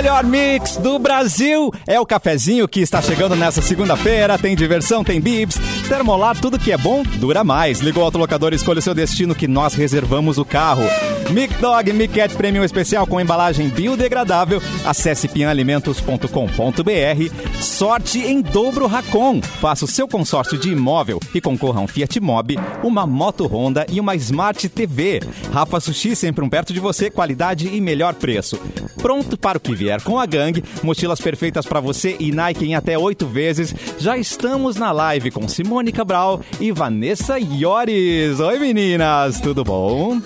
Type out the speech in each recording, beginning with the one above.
melhor mix do Brasil é o cafezinho que está chegando nessa segunda-feira. Tem diversão, tem bibs, termolar, tudo que é bom dura mais. Ligou o autolocador escolha o seu destino que nós reservamos o carro. Mic Dog Mic Cat Premium Especial com embalagem biodegradável. Acesse pianalimentos.com.br. Sorte em dobro Racon. Faça o seu consórcio de imóvel e concorra a um Fiat Mobi, uma moto Honda e uma Smart TV. Rafa Sushi sempre um perto de você, qualidade e melhor preço. Pronto para o que vier com a gangue, mochilas perfeitas para você e Nike em até oito vezes. Já estamos na live com Simone Cabral e Vanessa Iores. Oi meninas, tudo bom?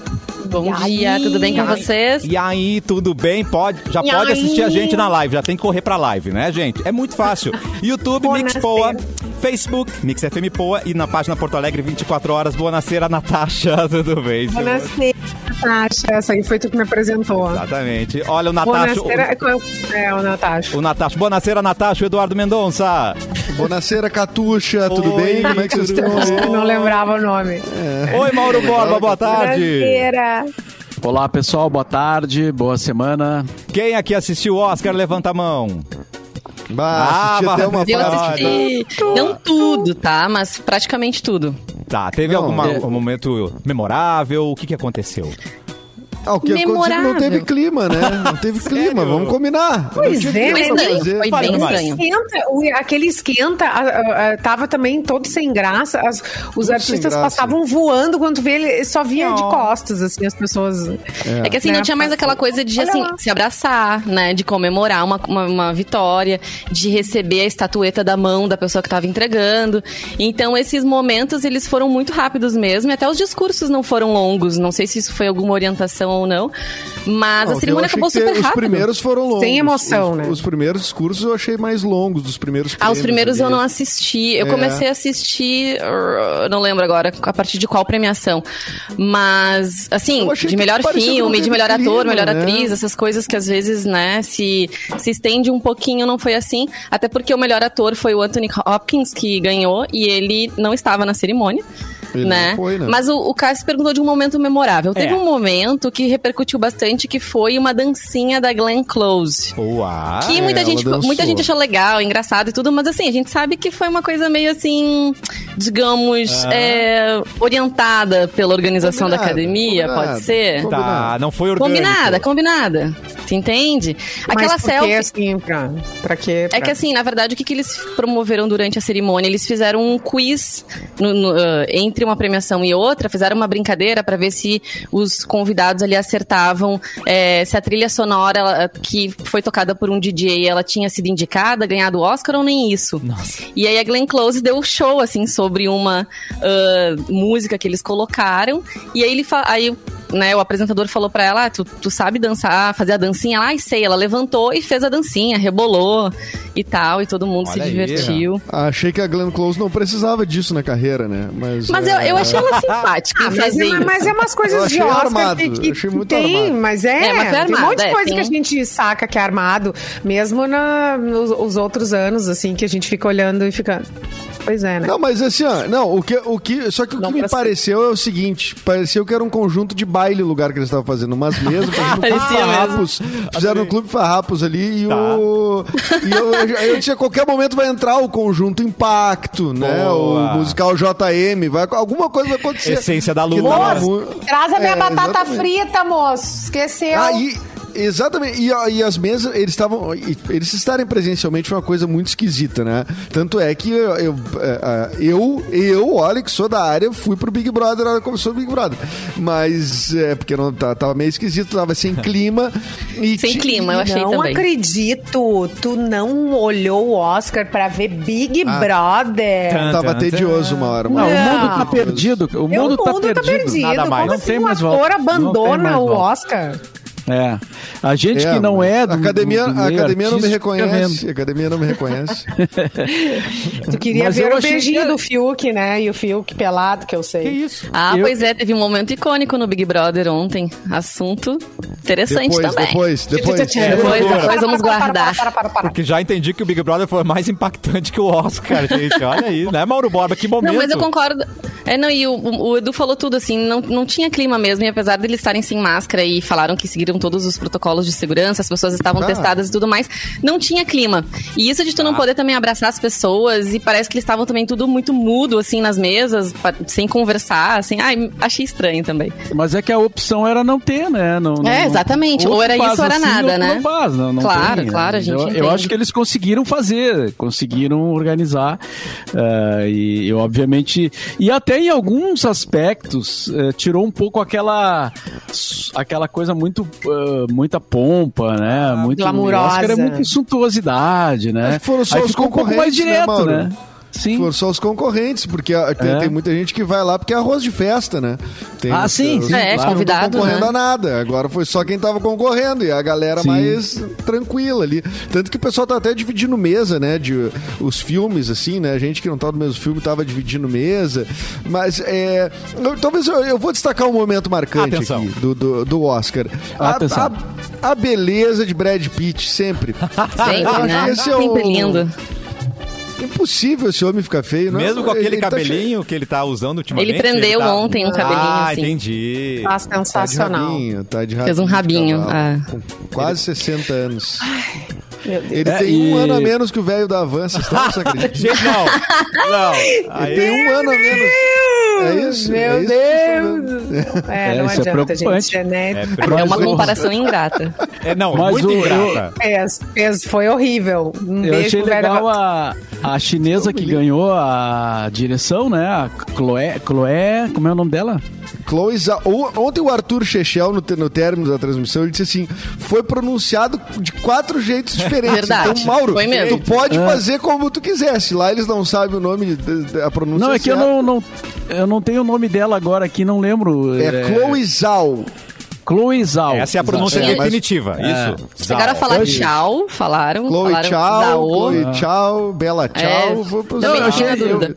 Bom dia, tudo bem com vocês? E aí, tudo bem? Pode, já E pode aí? assistir a gente na live, já tem que correr pra live, né, gente? É muito fácil. YouTube Boa Mix noite. Poa, Facebook Mix FM Poa e na página Porto Alegre 24 horas. Boa noite, Natasha, tudo bem? senhor? Buonasera, Natasha. Essa aí foi tu que me apresentou. Exatamente. Olha o Natasha. Buonasera. É, o Natasha. O, o Natasha. Boa noite, Natasha, o Eduardo Mendonça. Bonaceira Catuxa, tudo Oi, bem? Como é que vocês tudo estão? Não lembrava o nome. Oi, Mauro Borba, boa tarde. Olá pessoal, boa tarde, boa semana. Quem aqui assistiu o Oscar, levanta a mão. Bah, Ah, até uma Eu assisti, não tudo, tá? Mas praticamente tudo. Tá, teve Não, algum momento memorável? O que, que aconteceu? Ah, o que aconteceu que não Memorável. teve clima, né? Não teve clima, vamos combinar. Pois Não é, estranho, fazer. foi bem estranho. Esquenta, aquele esquenta a- a- a- tava também todo sem graça. As- os sem artistas graça. passavam voando quando vê ele só via de costas, assim, as pessoas. É que assim, Né? não tinha mais aquela coisa de assim, se abraçar, né? De comemorar uma, uma, uma vitória, de receber a estatueta da mão da pessoa que estava entregando. Então, esses momentos, eles foram muito rápidos mesmo. E até os discursos não foram longos. Não sei se isso foi alguma orientação ou não. Mas Não, a cerimônia acabou que super Os rápido. primeiros foram longos. Sem emoção, os, né? Os primeiros discursos eu achei mais longos, dos primeiros Ah, os primeiros eu não assisti. Eu É. comecei a assistir, não lembro agora, a partir de qual premiação. Mas, assim, de melhor filme, de melhor ator, melhor né? atriz, essas coisas que às vezes, né, se, se estende um pouquinho, não foi assim. Até porque o melhor ator foi o Anthony Hopkins, que ganhou, e ele não estava na cerimônia. Ele né? não foi, né? Mas o, o Cássio perguntou de um momento memorável. Teve É. um momento que repercutiu bastante, que foi uma dancinha da Glenn Close. Uau. Que muita, ela gente, muita gente achou legal, engraçado e tudo, mas assim, a gente sabe que foi uma coisa meio assim, digamos, Ah. é, orientada pela organização da Combinado, academia, combinado. pode ser? Tá, não foi orgânico. Combinada, combinada. Você entende? Aquela Mas por quê, selfie. assim, pra, pra quê? É que assim, na verdade, o que, que eles promoveram durante a cerimônia? Eles fizeram um quiz no- no, ah, entre uma premiação e outra, fizeram uma brincadeira pra ver se os convidados ali acertavam é, se a trilha sonora ela, que foi tocada por um DJ ela tinha sido indicada, ganhado o Oscar ou nem isso. Nossa. E aí a Glenn Close deu show, assim, sobre uma ah, música que eles colocaram. E aí ele aí, né, o apresentador falou pra ela, ah, tu, tu sabe dançar, fazer a dancinha? Ela, ai, sei. Ela levantou e fez a dancinha, rebolou e tal, e todo mundo Olha se aí, divertiu. Achei que a Glenn Close não precisava disso na carreira, né? Mas, Mas é, eu, eu achei ela simpática Ah, em mas, é, mas é umas Eu coisas achei de Oscar armado, que, que- eu achei que muito tem, armado. mas é, É, mas foi tem um monte de armado, é, coisa que a tem. gente saca que é armado, mesmo na, nos os outros anos, assim, que a gente fica olhando e fica... Pois é, né? Não, mas assim, ó, não, o que, o que, só que o Não que me pra ser. pareceu é o seguinte, pareceu que era um conjunto de baile o lugar que eles estavam fazendo, umas mesas, fazendo Farrapos, fizeram um Clube Farrapos ali e Tá. o... E eu, eu, eu disse, a qualquer momento vai entrar o conjunto Impacto, né, Boa. o musical JM, vai, alguma coisa vai acontecer. Essência da Lua. Moço, mu- Traz a minha É, batata exatamente. frita, moço. Esqueceu. Ah, e- exatamente. E, e as mesas, eles estavam. Eles estarem presencialmente foi uma coisa muito esquisita, né? Tanto é que eu, eu, é, é, eu, eu, olha, que sou da área, fui pro Big Brother na hora que começou o Big Brother. Mas é porque não, tá- tava meio esquisito, tava sem clima. E Sem clima, eu achei não também. acredito. Tu não olhou o Oscar pra ver Big Ah. Brother. Tan, Tava tedioso uma hora. Não, uma o hora. mundo tá Não. perdido. O Eu- mundo, tá, perdido. Nada mais. Como Não assim tem um mais ator volta. Não tem abandona mais o volta. Oscar? É. A gente É, que não é do a academia, do- meio academia não me reconhece. academia não me reconhece. Tu queria Mas ver o beijinho que- do Fiuk, né? E o Fiuk pelado, que eu sei. Que isso? Ah, Eu- pois é, teve um momento icônico no Big Brother ontem. Assunto interessante depois, também. depois, depois, Depois, depois vamos guardar. Para, para, para, para. Porque já entendi que o Big Brother foi mais impactante que o Oscar, gente. Olha aí, né, Mauro Borba? Que momento. Não, mas eu concordo. É, não, e o, o Edu falou tudo, assim, não, não tinha clima mesmo, e apesar de eles estarem sem máscara e falaram que seguiram todos os protocolos de segurança, as pessoas estavam Ah. testadas e tudo mais, não tinha clima. E isso de tu não poder também abraçar as pessoas, e parece que eles estavam também tudo muito mudo, assim, nas mesas, sem conversar, assim, ai, achei estranho também. Mas é que a opção era não ter, né? Não, não- É, exatamente. Ou era tu faz isso ou era nada, ou né? Não faz, não, não Claro, tem, claro, a gente eu, eu acho que eles conseguiram fazer, conseguiram organizar. eh, e, e, obviamente. E até em alguns aspectos eh, tirou um pouco aquela. aquela coisa muito. Muita pompa, né? muito glamurosa. o Oscar é muito suntuosidade, né? Acho que foram só Aí os ficou um pouco mais concorrentes, né, direto, Mauro? né? Sim. Foram só os concorrentes, porque ah, tem, É. tem muita gente que vai lá porque é arroz de festa, né? Tem Ah, os- sim, os- sim, os É, que não convidado, concorrendo né? a nada. Agora foi só quem tava concorrendo e a galera Sim. mais tranquila ali. Tanto que o pessoal tá até dividindo mesa, né? De os filmes, assim, né? A gente que não tá no mesmo filme tava dividindo mesa. Mas é. eu- talvez eu, eu vou destacar um momento marcante Atenção. aqui do, do, do Oscar. A- Atenção. A, a beleza de Brad Pitt, sempre. Sempre, né? esse é o- lindo. Impossível esse homem ficar feio, não é? Mesmo com aquele Ele tá cabelinho que ele tá usando ultimamente. Ele prendeu tá- ontem um cabelinho, Ah, assim. entendi. Tá Tá de sensacional. rabinho, tá de rabinho. Fez um rabinho, ah. Com quase 60 anos. Deus. Ele É, tem e- um ano a menos que o velho da Avança. Você acredita? Gente, não. Não. Ele tem um ano a menos. É isso? Meu é isso Deus! eu estou vendo. É, É, não isso é adianta, preocupante. gente. É, né? é, É uma comparação ingrata. é, não, Mas muito o- ingrata. Fez, foi horrível. Um Eu beijo achei legal a, a chinesa que ganhou a direção, né? A Chloé, Chloé, como é o nome dela? Chloe Zhao. Ontem o Arthur Chechel, no, no término da transmissão, ele disse assim: foi pronunciado de quatro jeitos diferentes. Verdade, Então, Mauro, foi mesmo. tu pode É. fazer como tu quisesse. Lá eles não sabem o nome, de- de- a pronúncia Não, é que eu não, não, eu não tenho o nome dela agora aqui, não lembro. É Chloe Zhao. Chloe Zhao. Essa é a pronúncia É, definitiva. Isso. Chegaram a falar tchau, falaram. Chloe falaram Tchau. Chloe Tchau, Bela Tchau. É. Vou pros- Também eu achei- dúvida.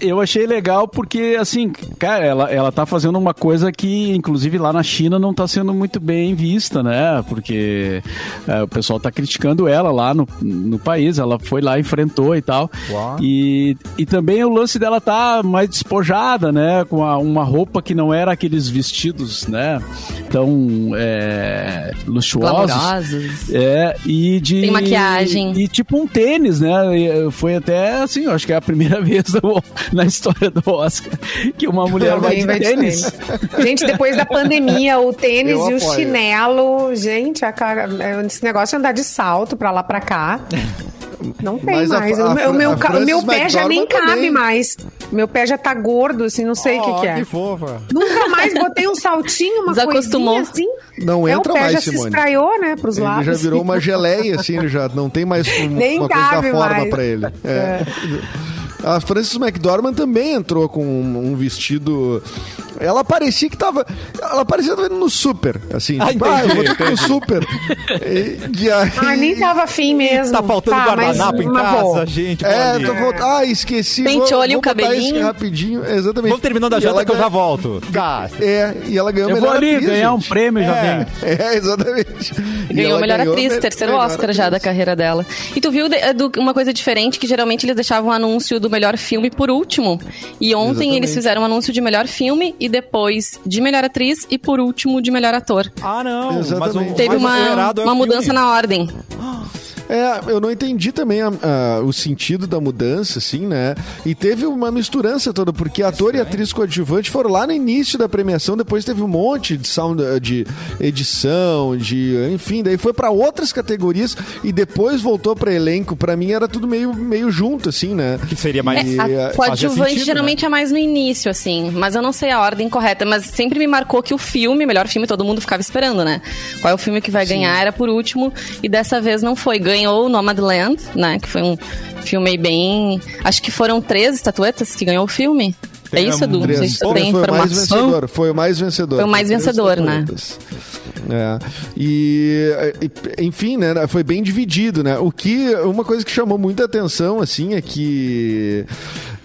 Eu achei legal porque, assim, cara, ela, ela tá fazendo uma coisa que, inclusive, lá na China não tá sendo muito bem vista, né? Porque é, o pessoal tá criticando ela lá no, no país. Ela foi lá, enfrentou e tal. Uau. E, e também o lance dela tá mais despojada, né? Com a- uma roupa que não era aqueles vestidos, né? Tão é, luxuosos. Glamourosos. É, e de. Tem maquiagem. E tipo um tênis, né? E, Foi até assim, eu acho que é a primeira vez na história do Oscar que uma mulher vai de vai de tênis. tênis. Gente, depois da pandemia, o tênis Eu e o apoio. chinelo, gente, a cara, esse negócio de andar de salto pra lá pra cá. Não tem Mas a- mais. a o meu, o meu, a o meu pé já nem cabe também. mais. Meu pé já tá gordo, assim, não sei o que, Oh, que é. que fofa. Nunca mais botei um saltinho, uma Desacostumou. coisinha assim. Não é, entra o pé mais, já se Simone. espraiou, né, pros Ele lados. já virou uma geleia, assim, ele já não tem mais um- Nem uma coisa da cabe forma mais. pra ele. É. A Frances McDormand também entrou com um, um vestido. Ela parecia que tava. Ela parecia que tava no super, assim. Ah, tipo, ah, eu vou entendi, ter que ir no super. E, e aí. Ai, nem tava afim mesmo. Tá faltando Tá, guardanapo em casa, vou. gente. É, tô voltando. Ah, esqueci. Penteou o cabelinho. rapidinho. Exatamente. Vamos terminando a janta que eu já volto. Tá. É, e ela ganhou Eu melhor vou ali atriz, ganhar um prêmio já É. venho. É, exatamente. E Ganhou melhor ganhou atriz, me- terceiro melhor Oscar já da atriz. carreira dela. E tu viu de- do- uma coisa diferente que geralmente eles deixavam o anúncio do melhor filme por último. E ontem Exatamente. eles fizeram um anúncio de melhor filme e depois de melhor atriz e por último de melhor ator. Ah, não. Mas o Exatamente. Teve uma, é uma filme. mudança na ordem. É, eu não entendi também a- a- o sentido da mudança, assim, né? E teve uma misturança toda, porque ator e atriz coadjuvante foram lá no início da premiação, depois teve um monte de sound, de edição, de. Enfim, daí foi pra outras categorias e depois voltou pra elenco. Pra mim era tudo meio, meio junto, assim, né? Que seria mais. E, A eh, coadjuvante sentido, geralmente é mais no início, assim. Mas eu não sei a ordem correta. Mas sempre me marcou que o filme, melhor filme, todo mundo ficava esperando, né? Qual é o filme que vai ganhar? Era por último. E dessa vez não foi. Ganhou Nomadland, né? Que foi um filme bem. Acho que foram três estatuetas que ganhou o filme. Tem, é isso, Edu? Não sei se tu tem foi o mais informação. vencedor. Foi o mais vencedor. Foi o mais vencedor, né? É. E, e, enfim, né? Foi bem dividido, né? O que. Uma coisa que chamou muita atenção, assim, é que.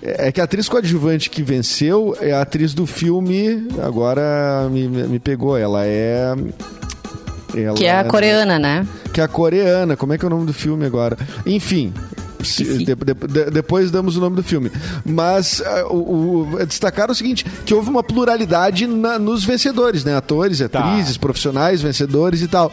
É que a atriz coadjuvante que venceu é a atriz do filme. Agora me, me pegou. Ela é. Ela Que é a coreana, né? que é a coreana. Como é que é o nome do filme agora? Enfim. De- de- de- depois damos o nome do filme. Mas ah, o, o- destacar o seguinte: que houve uma pluralidade na- nos vencedores, né? Atores, Tá. atrizes, profissionais, vencedores e tal.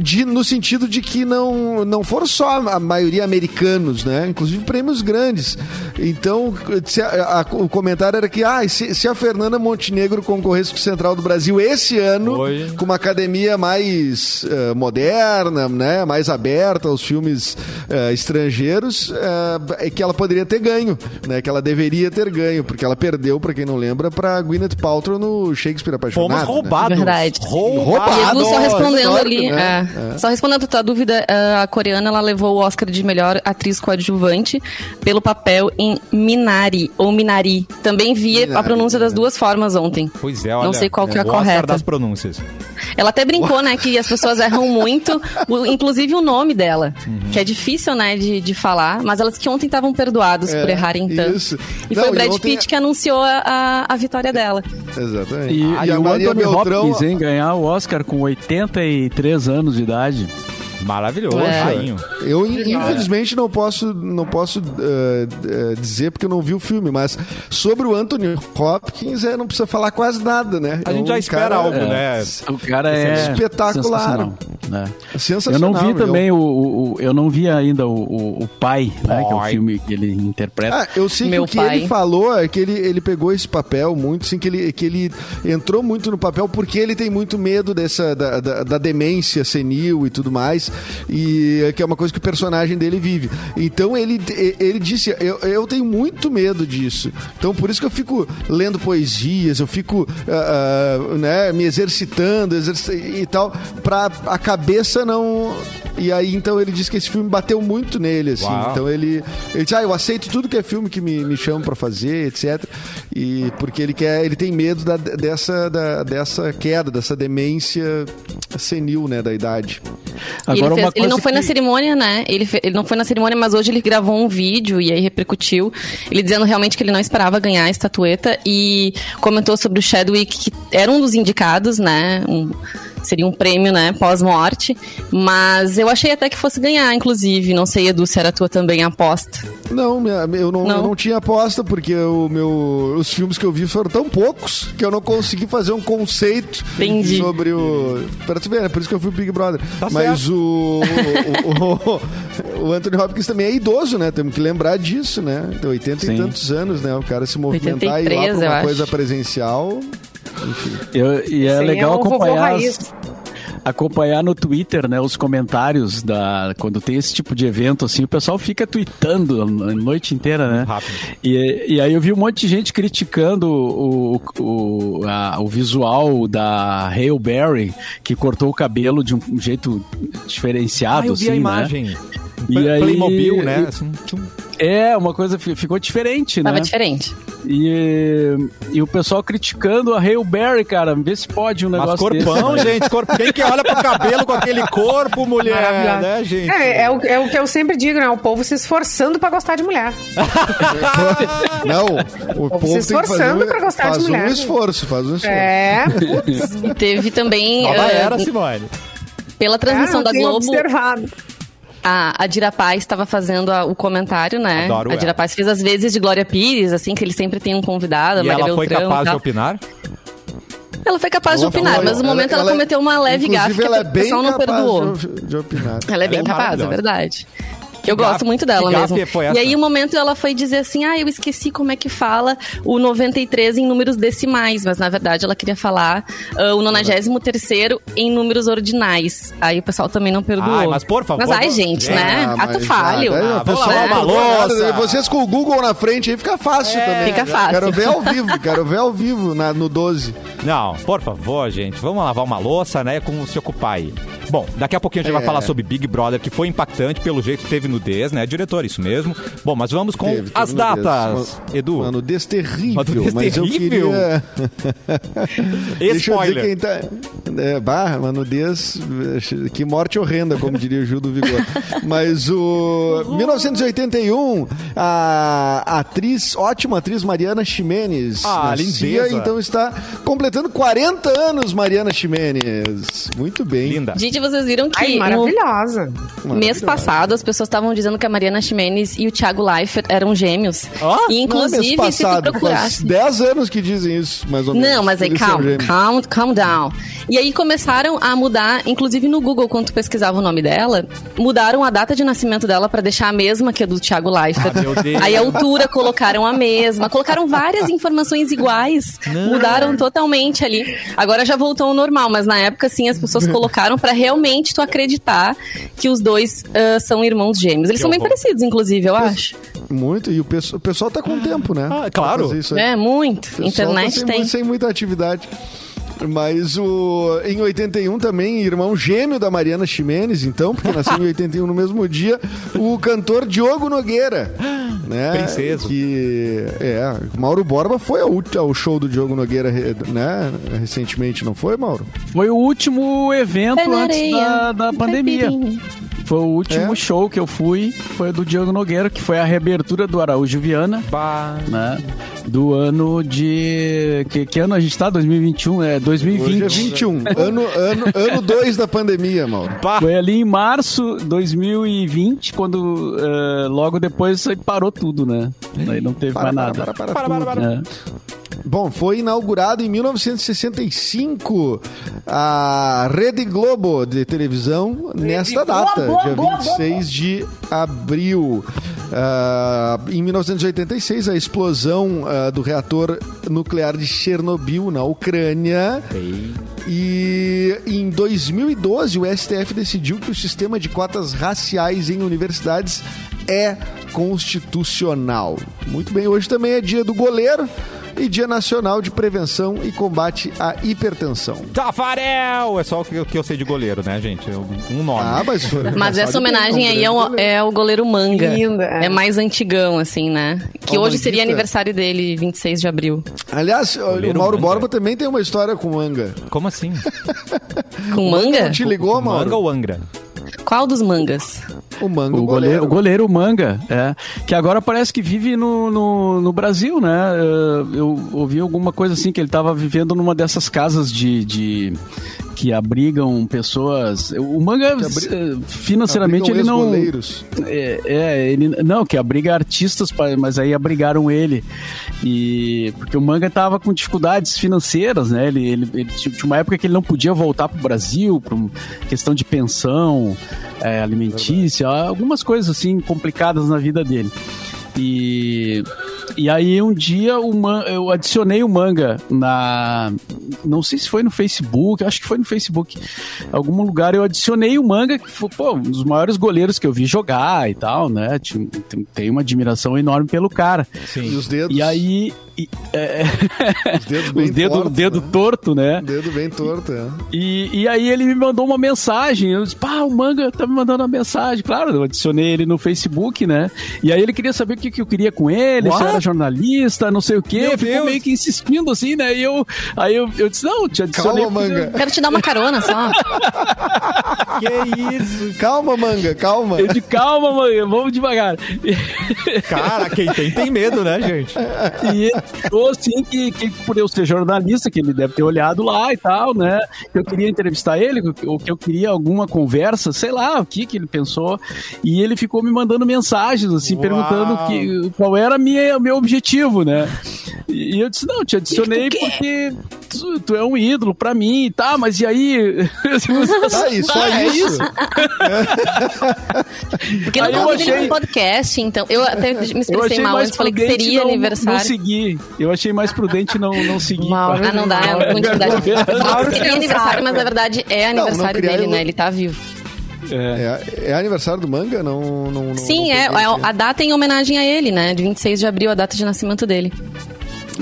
De, no sentido de que não, não foram só a maioria americanos, né? Inclusive prêmios grandes. Então, a- a- o comentário era que ah, se, se a Fernanda Montenegro concorresse com o Central do Brasil esse ano, Oi. com uma academia mais eh, moderna, né, mais aberta aos filmes eh, estrangeiros, é que ela poderia ter ganho, né, que ela deveria ter ganho, porque ela perdeu, pra quem não lembra, pra Gwyneth Paltrow no Shakespeare Apaixonado. Fomos né? roubados. Verdade. Roubados. E só respondendo histórico, ali, né? é, só respondendo a tua dúvida, é, a coreana ela levou o Oscar de melhor atriz coadjuvante pelo papel em Minari ou Minari. Também vi a Minari, pronúncia das né? duas formas ontem. Pois é, olha. Não sei qual que é a o Oscar correta. das pronúncias. Ela até brincou, né, que as pessoas erram muito, inclusive o nome dela, Uhum. que é difícil, né, de, de falar, mas elas que ontem estavam perdoadas É, por errarem tanto. isso. E Não, foi o e Brad ontem- Pitt que anunciou a, a, vitória dela. Exatamente. E, Ah, e a o Maria Anthony Beltrão... Hopkins, hein, ganhar o Oscar com 83 anos de idade. Maravilhoso, É. rainho. Eu, infelizmente, não posso, não posso eh, eh, dizer porque eu não vi o filme, mas sobre o Anthony Hopkins, é, não precisa falar quase nada, né? A É gente um já espera cara algo, né? O cara é Espetacular. sensacional, né? Eu Sensacional. não vi eu- também o, o- o- eu não vi ainda o, o, o pai, né, que é o filme que ele interpreta. Ah, eu sei Meu que o que pai. ele falou é que ele, ele pegou esse papel muito, assim, que ele, que ele entrou muito no papel porque ele tem muito medo dessa, da, da, da demência senil e tudo mais, e que é uma coisa que o personagem dele vive. Então ele, ele disse, eu, eu tenho muito medo disso. Então por isso que eu fico lendo poesias, eu fico ah, ah, né, me exercitando exerci- e tal, pra a cabeça não... E aí, então, ele disse que esse filme bateu muito nele, assim. Uau. Então, ele, ele disse, ah, eu aceito tudo que é filme que me, me chamam pra fazer, etc. E porque ele quer, ele tem medo da- dessa, da- dessa queda, dessa demência senil, né, da idade. E ele, Agora, fez- ele não foi na que- cerimônia, né? Ele, fe- ele não foi na cerimônia, mas hoje ele gravou um vídeo e aí repercutiu. Ele dizendo realmente que ele não esperava ganhar a estatueta e comentou sobre o Chadwick, que era um dos indicados, né? Um- seria um prêmio, né? Pós-morte. Mas eu achei até que fosse ganhar, inclusive. Não sei, Edu, se era a tua também a aposta. Não, minha- eu não, Não? eu não tinha aposta, porque o meu, os filmes que eu vi foram tão poucos que eu não consegui fazer um conceito Entendi. sobre o. Pra tu ver, é por isso que eu fui Big Brother. Tá Mas certo. o, o, o, o Anthony Hopkins também é idoso, né? Temos que lembrar disso, né? Tem 80 e Sim. tantos anos, né? O cara se movimentar e ir lá 83, pra uma acho. coisa presencial. Enfim. Eu- e é Sim, legal é acompanhar, as- acompanhar no Twitter, né, os comentários da quando tem esse tipo de evento assim, o pessoal fica tweetando a noite inteira, né? Rápido. E, e aí eu vi um monte de gente criticando o, o, a- o visual da Hale Berry, que cortou o cabelo de um jeito diferenciado, Ah, eu vi assim, a né? imagem. E Play- aí- Playmobil, né? Assim, tchum. É, uma coisa fi- ficou diferente, Tava né? diferente. E, e o pessoal criticando a Hale Berry, cara, vê se pode um Mas negócio corpão, desse, né? gente. Corpo. Quem que olha pro cabelo com aquele corpo, mulher, né, gente? É, é o, é o que eu sempre digo, né? O povo se esforçando pra gostar de mulher. Não, o povo se tem que fazer esforçando um, pra gostar de faz um mulher. esforço, faz um esforço. É. E teve também, Nova eh, era, Simone. pela transmissão Ah, da tenho Globo, observado. A, a Dira Paz estava fazendo a- o comentário, né? Adoro a ela. Dira Paz fez as vezes de Glória Pires, assim, que ele sempre tem um convidado, a E Maria ela foi Beltrão e capaz de opinar? Ela foi capaz Ela de opinar, foi- mas no momento ela, ela- cometeu uma leve gafe que ela é o bem pessoal não capaz perdoou. de, de opinar. Ela é bem é capaz, é verdade. Eu gosto muito dela mesmo. foi E aí, o momento ela foi dizer assim: ah, eu esqueci como é que fala o 93 em números decimais, mas na verdade ela queria falar ah, o 93 em números ordinais. Aí o pessoal também não perdoou. Ai, mas por favor, Mas ai, gente, É, né? Ah, Ato falho. ah, daí Ah, o pessoal vamos lavar não a perdoa louça. Vocês com o Google na frente aí fica fácil também. Fica fácil. Quero ver ao vivo, quero ver ao vivo na- no 12. Não, por favor, gente. Vamos lavar uma louça, né? Como se ocupar aí. Bom, daqui a pouquinho a gente vai É. falar sobre Big Brother, que foi impactante, pelo jeito teve nudez, né? Diretor, isso mesmo. Bom, mas vamos com Teve, teve as nudez. datas, Edu. Mano, nudez terrível. Uma nudez mas eu terrível? queria... Deixa eu dizer Spoiler. quem tá... É, barra, uma nudez... Que morte horrenda, como diria o Gil do Vigor. Mas o... 1981, a atriz, ótima atriz Mariana Ximenes. Ah, nascia, lindeza. Então está completando 40 anos, Mariana Ximenes. Muito bem. Linda. Gente, Gente, vocês viram que Ai, no maravilhosa. mês passado as pessoas estavam dizendo que a Mariana Ximenes e o Thiago Leifert eram gêmeos. Ó, e Não é inclusive, mês se tu passado, faz procurasse. 10 anos que dizem isso, mais ou menos. Não, mas aí Eles são calma, calm, calm down. E aí começaram a mudar, inclusive no Google, quando tu pesquisava o nome dela, mudaram a data de nascimento dela pra deixar a mesma que a do Thiago Leifert. Ah, meu Deus. Aí a altura colocaram a mesma, colocaram várias informações iguais, mudaram totalmente ali. Agora já voltou ao normal, mas na época sim as pessoas colocaram pra realmente tu acreditar que os dois ah, são irmãos gêmeos. Eles Que são bem horror. parecidos, inclusive, eu acho. Muito, e o pessoal, o pessoal tá com tempo, né? Ah, claro. É, muito. O pessoal Internet tá sem, tem. sem muita atividade. Mas o, em 81 também, irmão gêmeo da Mariana Ximenes, então, porque nasceu em 81 no mesmo dia, o cantor Diogo Nogueira. Né? Princeso. Que, é, Mauro Borba foi ao, ao show do Diogo Nogueira né, recentemente, não foi, Mauro? Foi o último evento na antes da, da pandemia. Foi o último É? show que eu fui, foi o do Diogo Nogueira, que foi a reabertura do Araújo Viana, Bah. né? Do ano de. Que, que ano a gente tá? 2021? É 2020. Hoje é 21, ano 2 ano, ano dois da pandemia, Mauro. Bah. Foi ali em março de 2020, quando eh, logo depois parou tudo, né? Aí não teve Para, mais para, nada. para, para, Para, para, tudo. para. É. Bom, foi inaugurado em 1965 a Rede Globo de televisão nesta data, dia 26 de abril. Ah, em 1986, a explosão ah, do reator nuclear de Chernobyl na Ucrânia. E em 2012, o STF decidiu que o sistema de cotas raciais em universidades é constitucional. Muito bem, hoje também é dia do goleiro e dia nacional de prevenção e combate à hipertensão. Tafarel! É só o que, que eu sei de goleiro, né, gente? Um nome. Ah, mas foi. Mas essa homenagem um aí é goleiro. é o goleiro Manga. Linda, é. É mais antigão, assim, né? Que hoje seria aniversário dele, 26 de abril. Aliás, Goleiro o Mauro Manga. Borba também tem uma história com manga. Como assim? Com manga? Não te ligou, Mauro? Manga ou Angra? Qual dos mangas? O manga, O goleiro, o goleiro Manga, é. Que agora parece que vive no, no, no Brasil, né? Eh, Eu ouvi alguma coisa assim, que ele estava vivendo numa dessas casas de. de- que abrigam pessoas. O Manga, abri- eh, financeiramente, ele não. É, é, ele não, que abriga artistas, mas aí abrigaram ele. E porque o Manga tava com dificuldades financeiras, né? Ele, ele, ele tinha uma época que ele não podia voltar pro Brasil, por questão de pensão, é, alimentícia, algumas coisas assim complicadas na vida dele. E e aí um dia man, eu adicionei o manga na. Não sei se foi no Facebook, acho que foi no Facebook. Algum lugar eu adicionei o manga, que foi pô, um dos maiores goleiros que eu vi jogar e tal, né? Tem- Tem uma admiração enorme pelo cara. E os dedos. E aí. E- é, os dedos bem os dedo, tortos, dedo né? torto, né? Dedo bem torto, é. E, e aí ele me mandou uma mensagem. Eu disse, pá, o Manga tá me mandando uma mensagem. Claro, eu adicionei ele no Facebook, né? E aí ele queria saber o que, que eu queria com ele, se What? eu era jornalista, não sei o quê. Meu Ficou Deus. meio que insistindo assim, né? E eu, aí eu, eu disse, não, te adicionei. Calma, porque- manga. Quero te dar uma carona só. Que isso? Calma, manga, calma. Eu de calma, manga, vamos devagar. Cara, quem tem, tem medo, né, gente? E falou assim que, que por eu ser jornalista, que ele deve ter olhado lá e tal, né? Que eu queria entrevistar ele, ou que eu queria alguma conversa, sei lá, o que que ele pensou. E ele ficou me mandando mensagens, assim, Uau. perguntando que, qual era o meu objetivo, né? E eu disse, não, te adicionei porque tu, tu é um ídolo pra mim, tá? Mas e aí? Tá aí, só Ah, isso. Porque não Aí eu achei- um podcast, então. Eu até me expressei mal antes, falei que seria não, aniversário. não Eu achei mais prudente não, não seguir. Mauro, Ah, não dá, é. Eu falei Mauro seria sensato. aniversário, mas na verdade é não aniversário criar dele, ilu- né? Ele tá vivo. É. É, é aniversário do manga? Não, não, não Sim, não é, é a data em homenagem a ele, né? De 26 de abril, a data de nascimento dele.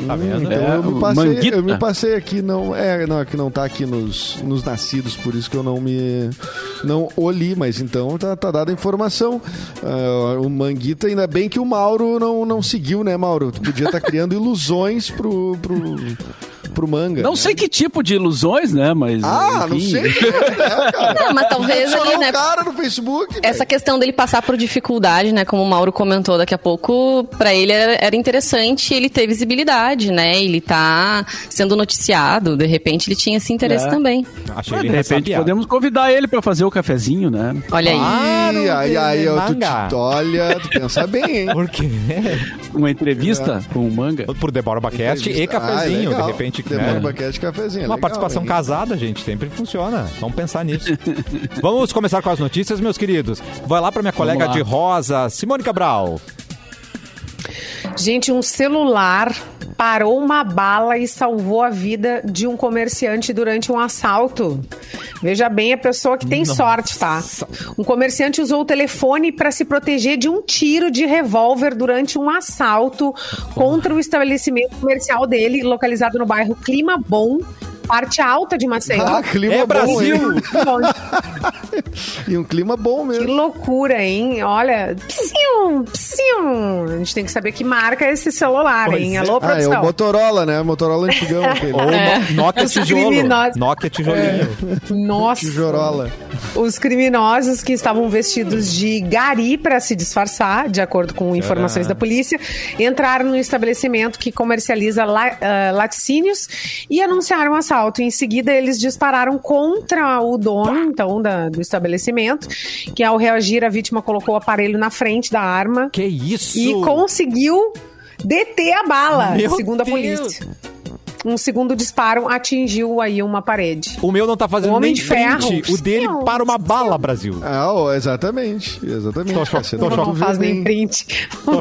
Tá vendo? Então É, eu, me passei, Manguita. eu me passei aqui, não. É, não, é que não tá aqui nos, nos nascidos, por isso que eu não me. Não o li, mas então tá, tá dada a informação. Ah, o Manguita, ainda bem que o Mauro não, não seguiu, né, Mauro? Tu podia estar criando ilusões pro. pro pro manga. Não né? sei que tipo de ilusões, né? Mas. Ah, não enfim. sei. É, cara. Não, mas talvez ali, né? cara no Facebook. Essa questão dele passar por dificuldade, né? Como o Mauro comentou daqui a pouco, pra ele era, era interessante ele ter visibilidade, né? Ele tá sendo noticiado, de repente ele tinha esse interesse É. também. Achei Ah, ele de repente ressabiado. podemos convidar ele pra fazer o cafezinho, né? Olha aí. Ai, ai, ai, eu, tu, olha, tu pensa bem, hein? Por quê? Uma entrevista com o manga. Por Debora Bacast e Entrevista. cafezinho, Ah, de repente. Demora né? um baquete, cafezinho. Uma legal, participação hein? casada, gente, sempre funciona. Vamos pensar nisso. Vamos começar com as notícias, meus queridos. Vai lá para minha colega lá. de rosa, Simone Cabral. Gente, um celular parou uma bala e salvou a vida de um comerciante durante um assalto. Veja bem a pessoa que tem sorte, tá? Um comerciante usou o telefone para se proteger de um tiro de revólver durante um assalto contra o estabelecimento comercial dele, localizado no bairro Clima Bom, parte alta de Maceió. Ah, clima É bom, Brasil! E um clima bom Que mesmo. loucura, hein? Olha, psiu, psiu. A gente tem que saber que marca é esse celular, Pois hein? é. Alô, Ah, é produção. o Motorola, né? Motorola antigão. aquele. Ou no- Nokia tijolo. criminosos. Nokia tijolinho. Nossa. Tijorola. Os criminosos que estavam vestidos de gari para se disfarçar, de acordo com informações da polícia, entraram no estabelecimento que comercializa la- ah, laticínios e anunciaram um assalto. Em seguida, eles dispararam contra o dono, então, da- do estabelecimento, que ao reagir, a vítima colocou o aparelho na frente da arma Que isso? e conseguiu deter a bala, Meu segundo a Deus. polícia. Um segundo disparo atingiu aí uma parede. O meu não tá fazendo O Homem nem de Ferro. print. O dele Não, para uma bala, Brasil. Ah, exatamente. Exatamente. Tô cho- Cacete, tô tu Não viu faz nem print. Tô.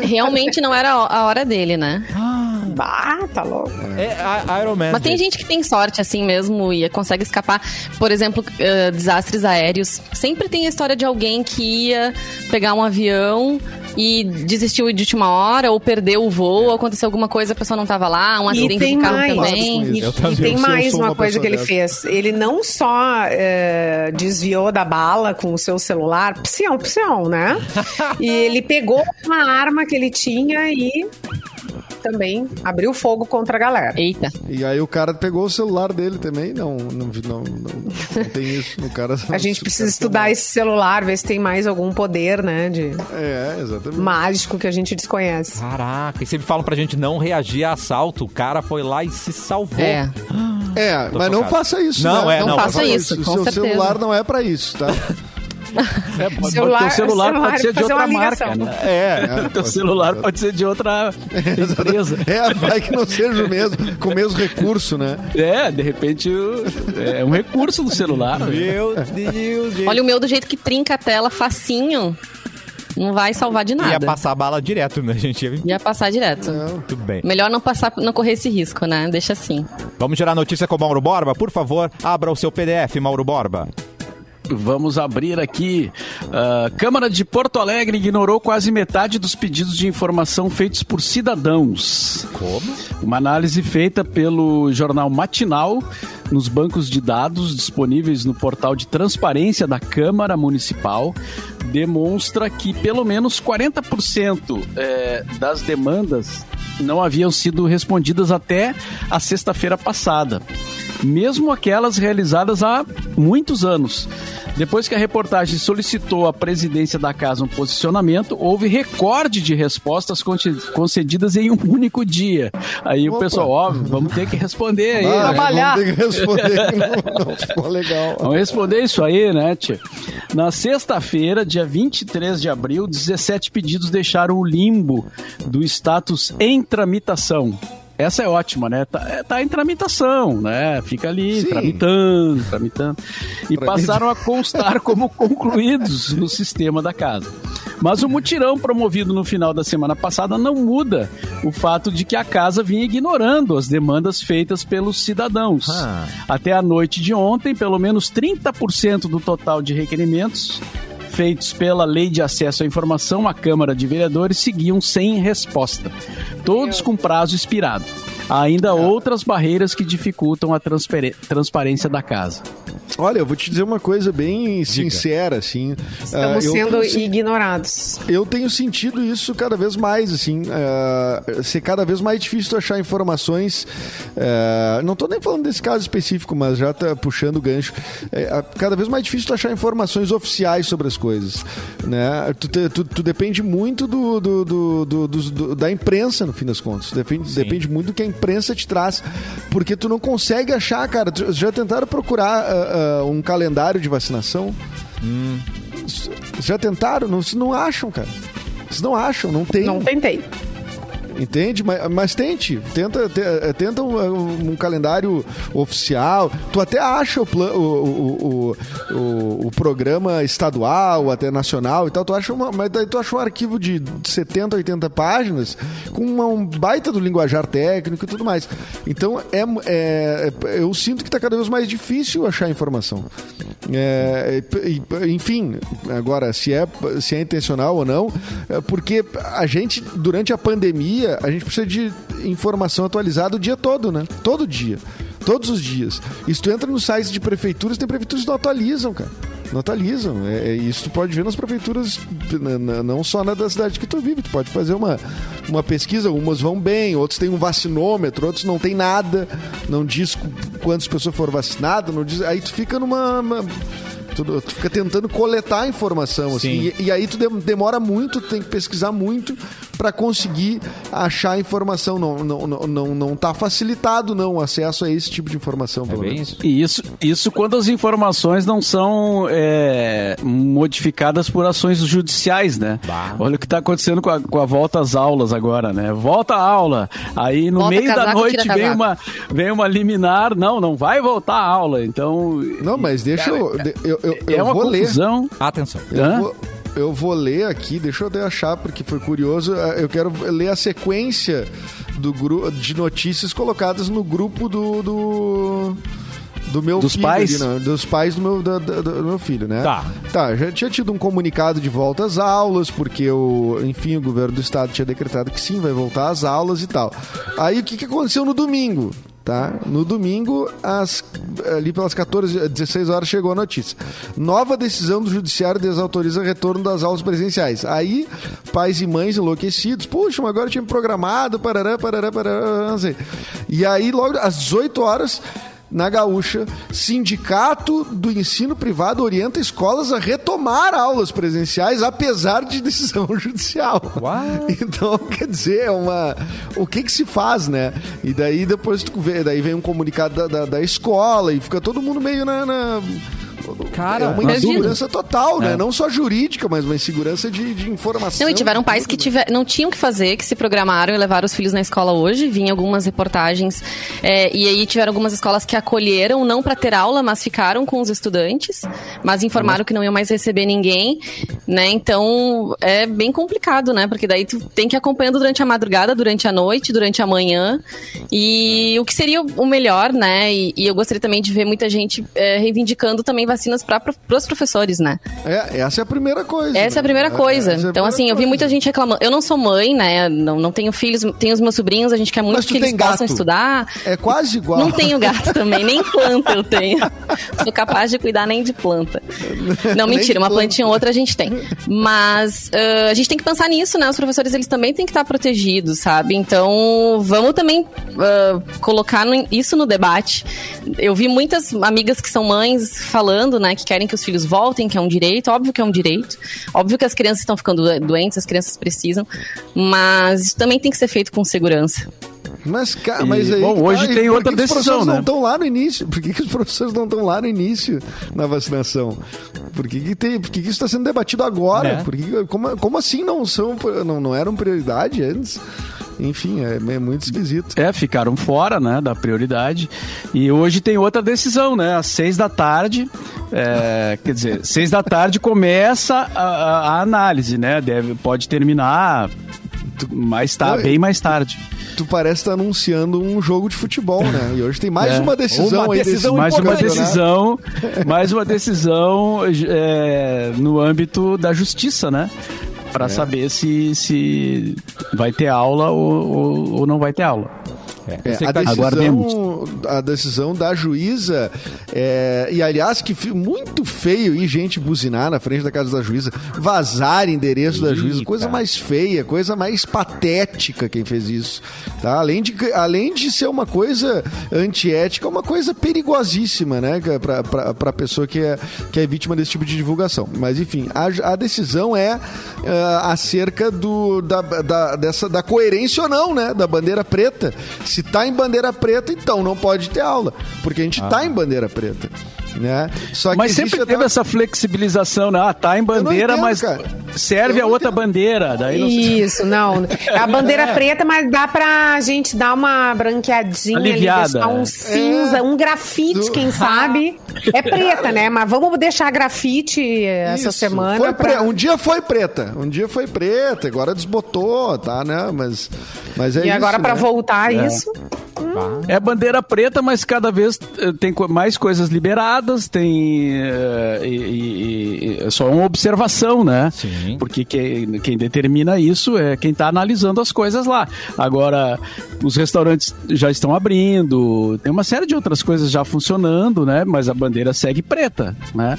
Realmente não era a hora dele, né? Ah, tá louco. É a- Iron Man. Mas tem gente. que tem sorte assim mesmo e consegue escapar. Por exemplo, eh, desastres aéreos. Sempre tem a história de alguém que ia pegar um avião e desistiu de última hora, ou perdeu o voo, ou aconteceu alguma coisa, a pessoa não tava lá, um E acidente tem de carro mais. também. E, e tem mais uma, uma coisa que ele fez. Ele não só eh, desviou da bala com o seu celular, psião, psião, né? e ele pegou uma arma que ele tinha e também abriu fogo contra a galera. Eita. E aí o cara pegou o celular dele também. Não, não, não, não, não tem isso. O cara, A gente precisa estudar esse celular, ver se tem mais algum poder, né, de É, exatamente. mágico que a gente desconhece. Caraca, e sempre falam pra gente não reagir a assalto. O cara foi lá e se salvou. É. É, Tô mas não chocado. faça isso. Não, né? é, não, faça isso, O com seu certeza. celular não é pra isso, tá? É, pode, Celular- teu celular, celular pode ser de outra marca, né? É. É, Teu celular pode ser de outra empresa. É, vai que não seja o mesmo, com o mesmo recurso, né? É, de repente é um recurso do celular. né? Meu Deus, gente. Olha o meu do jeito que trinca a tela facinho. Não vai salvar de nada. Ia passar a bala direto, né, gente? Ia- Ia passar direto. Muito bem. Melhor não passar, não correr esse risco, né? Deixa assim. Vamos gerar notícia com o Mauro Borba? Por favor, abra o seu PDF, Mauro Borba. Vamos abrir aqui. A Câmara de Porto Alegre ignorou quase metade dos pedidos de informação feitos por cidadãos. Como? Uma análise feita pelo jornal Matinal nos bancos de dados disponíveis no portal de transparência da Câmara Municipal demonstra que pelo menos 40% eh, das demandas não haviam sido respondidas até a sexta-feira passada, mesmo aquelas realizadas há muitos anos. Depois que a reportagem solicitou à presidência da casa um posicionamento, houve recorde de respostas conce- concedidas em um único dia. Aí o Opa. pessoal, ó, vamos ter que responder aí. Ah, né? trabalhar. Vamos ter que responder não, não ficou legal. Vamos responder isso aí, né, tia? Na sexta-feira, dia 23 de abril, 17 pedidos deixaram o limbo do status em tramitação. Essa é ótima, né? Tá, é, tá em tramitação, né? Fica ali, Sim. tramitando, tramitando. E Tramita- passaram a constar como concluídos no sistema da casa. Mas o mutirão promovido no final da semana passada não muda o fato de que a casa vinha ignorando as demandas feitas pelos cidadãos. Ah. Até a noite de ontem, pelo menos 30% do total de requerimentos feitos pela Lei de Acesso à Informação à Câmara de Vereadores seguiam sem resposta, todos com prazo expirado. Há ainda outras barreiras que dificultam a transparência da casa. Olha, eu vou te dizer uma coisa bem sincera, assim. Estamos eu sendo tenho- ignorados. Eu tenho sentido isso cada vez mais, assim, eh, ser cada vez mais difícil tu achar informações. eh, não tô nem falando desse caso específico, mas já tá puxando o gancho. É, cada vez mais difícil tu achar informações oficiais sobre as coisas, né? Tu, te- tu- tu depende muito do, do- do- do- da imprensa, no fim das contas. Depende, depende muito do que a imprensa te traz, porque tu não consegue achar, cara. Tu- Já tentaram procurar ah, um calendário de vacinação? Já tentaram? Não, vocês não acham, cara. Vocês não acham, não tem. Não tentei. Entende? Mas, mas tente. Tenta, te- eh, tenta um, um calendário oficial. Tu até acha o, plan, o, o, o, o- programa estadual, até nacional e tal. Tu acha uma, mas daí tu acha um arquivo de 70, 80 páginas com uma- um baita do linguajar técnico e tudo mais. Então, é, é- eu sinto que tá cada vez mais difícil achar informação. É, enfim, agora, se é, se é intencional ou não, é porque a gente, durante a pandemia, a gente precisa de informação atualizada o dia todo, né? Todo dia. Todos os dias. E se tu entra nos sites de prefeituras, tem prefeituras que não atualizam, cara. Não atualizam. É, é, isso tu pode ver nas prefeituras, n- n- não só na da cidade que tu vive. Tu pode fazer uma, uma pesquisa, algumas vão bem, outros têm um vacinômetro, outros não tem nada, não diz qu- quantas pessoas foram vacinadas, não diz. Aí tu fica numa. uma- Tu, tu fica tentando coletar informação, assim, e, e aí tu dem- demora muito, tu tem que pesquisar muito para conseguir achar a informação. Não, não, não, não, não tá facilitado, não, o acesso a esse tipo de informação, É pelo bem menos. isso. E isso, isso quando as informações não são é, modificadas por ações judiciais, né? Bah. Olha o que está acontecendo com a, com a volta às aulas agora, né? Volta à aula. Aí no Volta meio da casaco, noite tira vem uma, vem uma liminar. Não, não vai voltar à aula. Então. Não, mas deixa eu. de- Eu, eu, é eu uma vou ler. confusão. Atenção. Eu Hã? vou, eu vou ler aqui, deixa eu até achar, porque foi curioso. eh, Eu quero ler a sequência do gru, de notícias colocadas no grupo do. do... Do meu Dos filho pais? ali, né? dos pais do meu, da- da- do meu filho, né? Tá. Tá, já tinha tido um comunicado de volta às aulas, porque o, enfim, o governo do estado tinha decretado que sim, vai voltar às aulas e tal. Aí o que, que aconteceu no domingo? Tá? No domingo, às, ali pelas 14, 16 horas, chegou a notícia. Nova decisão do judiciário desautoriza retorno das aulas presenciais. Aí, pais e mães enlouquecidos, puxa, mas agora eu tinha programado, parará, parará, parará, não sei. E aí, logo às 18 horas, na Gaúcha, Sindicato do Ensino Privado orienta escolas a retomar aulas presenciais, apesar de decisão judicial. Então, quer dizer, é uma. O que que se faz, né? E daí depois tu vê, daí vem um comunicado da, da, da escola e fica todo mundo meio na. na- Cara, é uma na insegurança total, né? É. Não só jurídica, mas uma insegurança de, de informação. Não, e tiveram pais que né? tiver, não tinham o que fazer, que se programaram e levaram os filhos na escola hoje. Vinha algumas reportagens. é, e aí tiveram algumas escolas que acolheram, não para ter aula, mas ficaram com os estudantes. Mas informaram que não iam mais receber ninguém. Né? Então é bem complicado, né? Porque daí tu tem que ir acompanhando durante a madrugada, durante a noite, durante a manhã. E o que seria o melhor, né? E, e eu gostaria também de ver muita gente é, reivindicando também vacinas para os professores, né? É, essa é a primeira coisa. Essa é a né? primeira coisa. Essa é a então, primeira assim, eu vi coisa. muita gente reclamando. Eu não sou mãe, né? Não, não tenho filhos, tenho os meus sobrinhos, a gente quer muito Mas que eles tem possam gato. estudar. É quase igual. Não tenho gato também, nem planta eu tenho. Sou capaz de cuidar nem de planta. Não, mentira, uma planta. plantinha ou outra a gente tem. Mas ah, a gente tem que pensar nisso, né? Os professores, eles também têm que estar protegidos, sabe? Então, vamos também ah, colocar no- isso no debate. Eu vi muitas amigas que são mães falando, né, que querem que os filhos voltem, que é um direito. Óbvio que é um direito. Óbvio que as crianças estão ficando doentes, as crianças precisam. Mas isso também tem que ser feito com segurança. Mas, ca- E, mas aí. bom, hoje e tem por outra que que os decisão, professores né? não estão lá no início? Por que, que os professores não estão lá no início na vacinação? Por que, que, tem, por que, que isso está sendo debatido agora? Né? Por que- como, como assim não são não, não eram prioridade antes? Enfim, é, é muito esquisito. É, ficaram fora, né, da prioridade. E hoje tem outra decisão, né? Às seis da tarde, é, quer dizer, seis da tarde começa a, a- a análise, né? Deve, pode terminar mais tarde, bem mais tarde. Tu parece estar anunciando um jogo de futebol, né? E hoje tem mais É. uma decisão Uma aí decisão desse mais uma importante, campeonato. decisão, mais uma decisão é, no âmbito da justiça, né? Para saber se, se vai ter aula ou, ou, ou não vai ter aula. É, sei a, tá- decisão, Aguardemos. a decisão da juíza, é, e aliás, que muito feio ir gente buzinar na frente da casa da juíza, vazar endereço da juíza, Eita. coisa mais feia, coisa mais patética quem fez isso. Tá? Além, de, que- além de ser uma coisa antiética, uma coisa perigosíssima, né, pra, pra, pra pessoa que é, que é vítima desse tipo de divulgação. Mas enfim, a, a decisão é ah, acerca do, da, da, dessa, da coerência ou não, né, da bandeira preta. Se tá em bandeira preta, então não pode ter aula, porque a gente tá em bandeira preta. Né? Só que Mas sempre até- teve essa flexibilização, né? Ah, tá em bandeira, entendo, mas cara. serve a outra entendo. bandeira. Daí não Isso, não. É a bandeira preta, mas dá pra gente dar uma branqueadinha Aliviada. ali, deixar um cinza, um grafite, Do- quem sabe. É preta, né? Mas vamos deixar grafite essa Isso, semana. Foi pra- Um dia foi preta, um dia foi preta, agora desbotou, tá, né? Mas, mas é E isso, agora, pra né? voltar isso. É bandeira preta, mas cada vez eh, tem mais coisas liberadas, tem. eh, e, e- e- é só uma observação, né? Sim. Porque quem, quem determina isso é quem está analisando as coisas lá. Agora, os restaurantes já estão abrindo, tem uma série de outras coisas já funcionando, né? Mas a bandeira segue preta, né?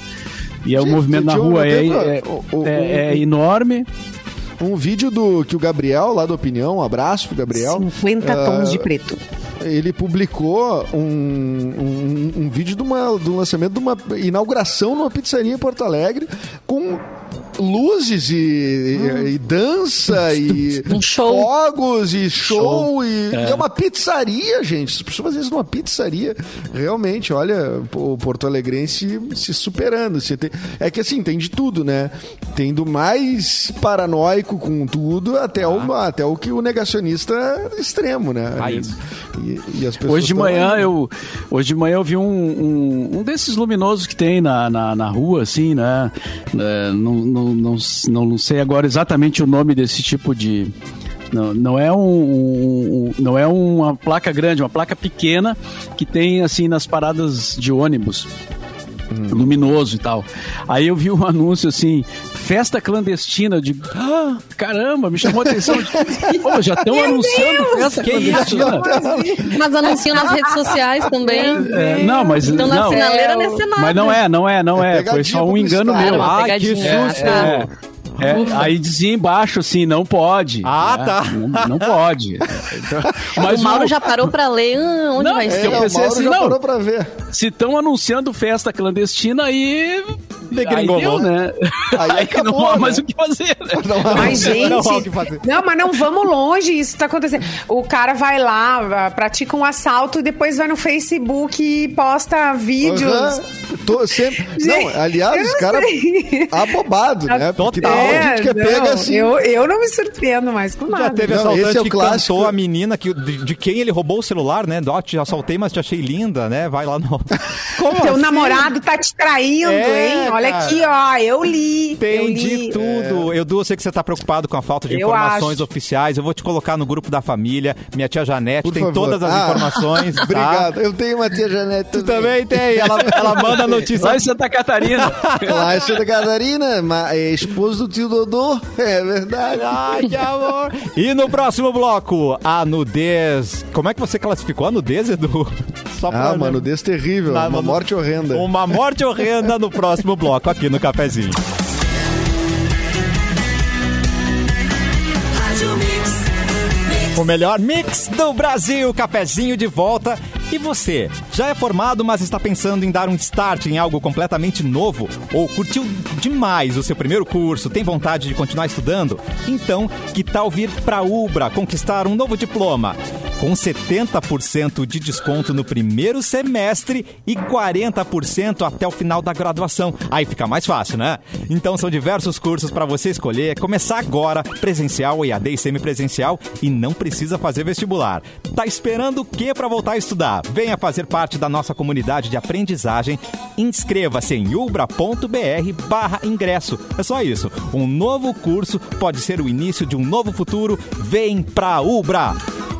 E é o Gente, movimento na rua é, é, o- o- é- é o- enorme. Um vídeo do que o Gabriel, lá do Opinião, um abraço pro Gabriel. 50 ah, tons de preto. Ele publicou um, um, um vídeo de uma, do lançamento de uma inauguração numa pizzaria em Porto Alegre com luzes e, e- e dança e Um show. fogos e show, E, e é uma pizzaria, gente. As pessoas fazem isso numa pizzaria. Realmente, olha, o Porto Alegrense se superando. Você tem- é que assim, tem de tudo, né? Tem do mais paranoico com tudo até, o, até o que o negacionista extremo, né? Ah, isso. Hoje de manhã aí. eu hoje de manhã eu vi um, um, um desses luminosos que tem na, na, na rua, assim, né? É, não, não, não, não sei agora exatamente o nome desse tipo de. Não, não é um, um- um- não é uma placa grande, uma placa pequena que tem assim nas paradas de ônibus. Luminoso e tal. Aí eu vi um anúncio assim, festa clandestina de. Ah, caramba, me chamou a atenção. Pô, já estão anunciando festa clandestina. Mas anunciam nas redes sociais também. É, não, mas Então na não, finaleira É, não nada. mas não é, não é, não É é. Foi só um engano meu. Ah, que susto! É, é, aí dizia embaixo assim, não pode. Ah, né? tá. Não, não pode. Mas o Mauro o- já parou pra ler ah, onde Não, vai é, ser. eu É, o pensei Mauro assim, já não. parou pra ver. se estão anunciando festa clandestina, aí. Aí Degringolou. deu, né? Aí Aí, acabou, não há né? mais o que fazer. Né? Mas, gente. Não há o que fazer. Não, mas não vamos longe. Isso tá acontecendo. O cara vai lá, ah, pratica um assalto e depois vai no Facebook e posta vídeos. Aham. Tô sempre... Não, aliás, os não caras sei. abobado, né? Porque Total. muita gente que é não, pega assim. Eu, eu não me surpreendo mais com Já nada. teve Não, assaltante esse é que clássico. cantou a menina que, de, de quem ele roubou o celular, né? Ó, te assaltei, mas te achei linda, né? Vai lá no... Como Teu assim? namorado tá te traindo, É, hein? Olha cara. aqui, ó. Eu li. eu Tem li. de tudo. Eu, Du, eu sei que você tá preocupado com a falta de Eu informações acho. oficiais. Eu vou te colocar no grupo da família. Minha tia Janete Por tem favor. todas as Ah, informações. tá? Obrigado. Eu tenho uma tia Janete Tu também tem. Ela, ela manda notícia. Lá em Santa Catarina. Lá em Santa Catarina, é esposo do tio Dodô. É verdade. Ai, que amor. E no próximo bloco, a nudez. Como é que você classificou a nudez, Edu? Só Ah, mano, desse terrível. Na- uma no- morte horrenda. Uma morte horrenda no próximo bloco aqui no Cafezinho. O melhor mix do Brasil, cafezinho de volta. E você, já é formado, mas está pensando em dar um start em algo completamente novo? Ou curtiu demais o seu primeiro curso, tem vontade de continuar estudando? Então, que tal vir para a Ubra conquistar um novo diploma? Com 70% de desconto no primeiro semestre e 40% até o final da graduação. Aí fica mais fácil, né? Então são diversos cursos para você escolher. Começar agora, presencial, EAD e semipresencial, e não precisa fazer vestibular. Tá esperando o que para voltar a estudar? Venha fazer parte da nossa comunidade de aprendizagem. Inscreva-se em ubra.br barra ingresso. É só isso. Um novo curso pode ser o início de um novo futuro. Vem pra Ubra!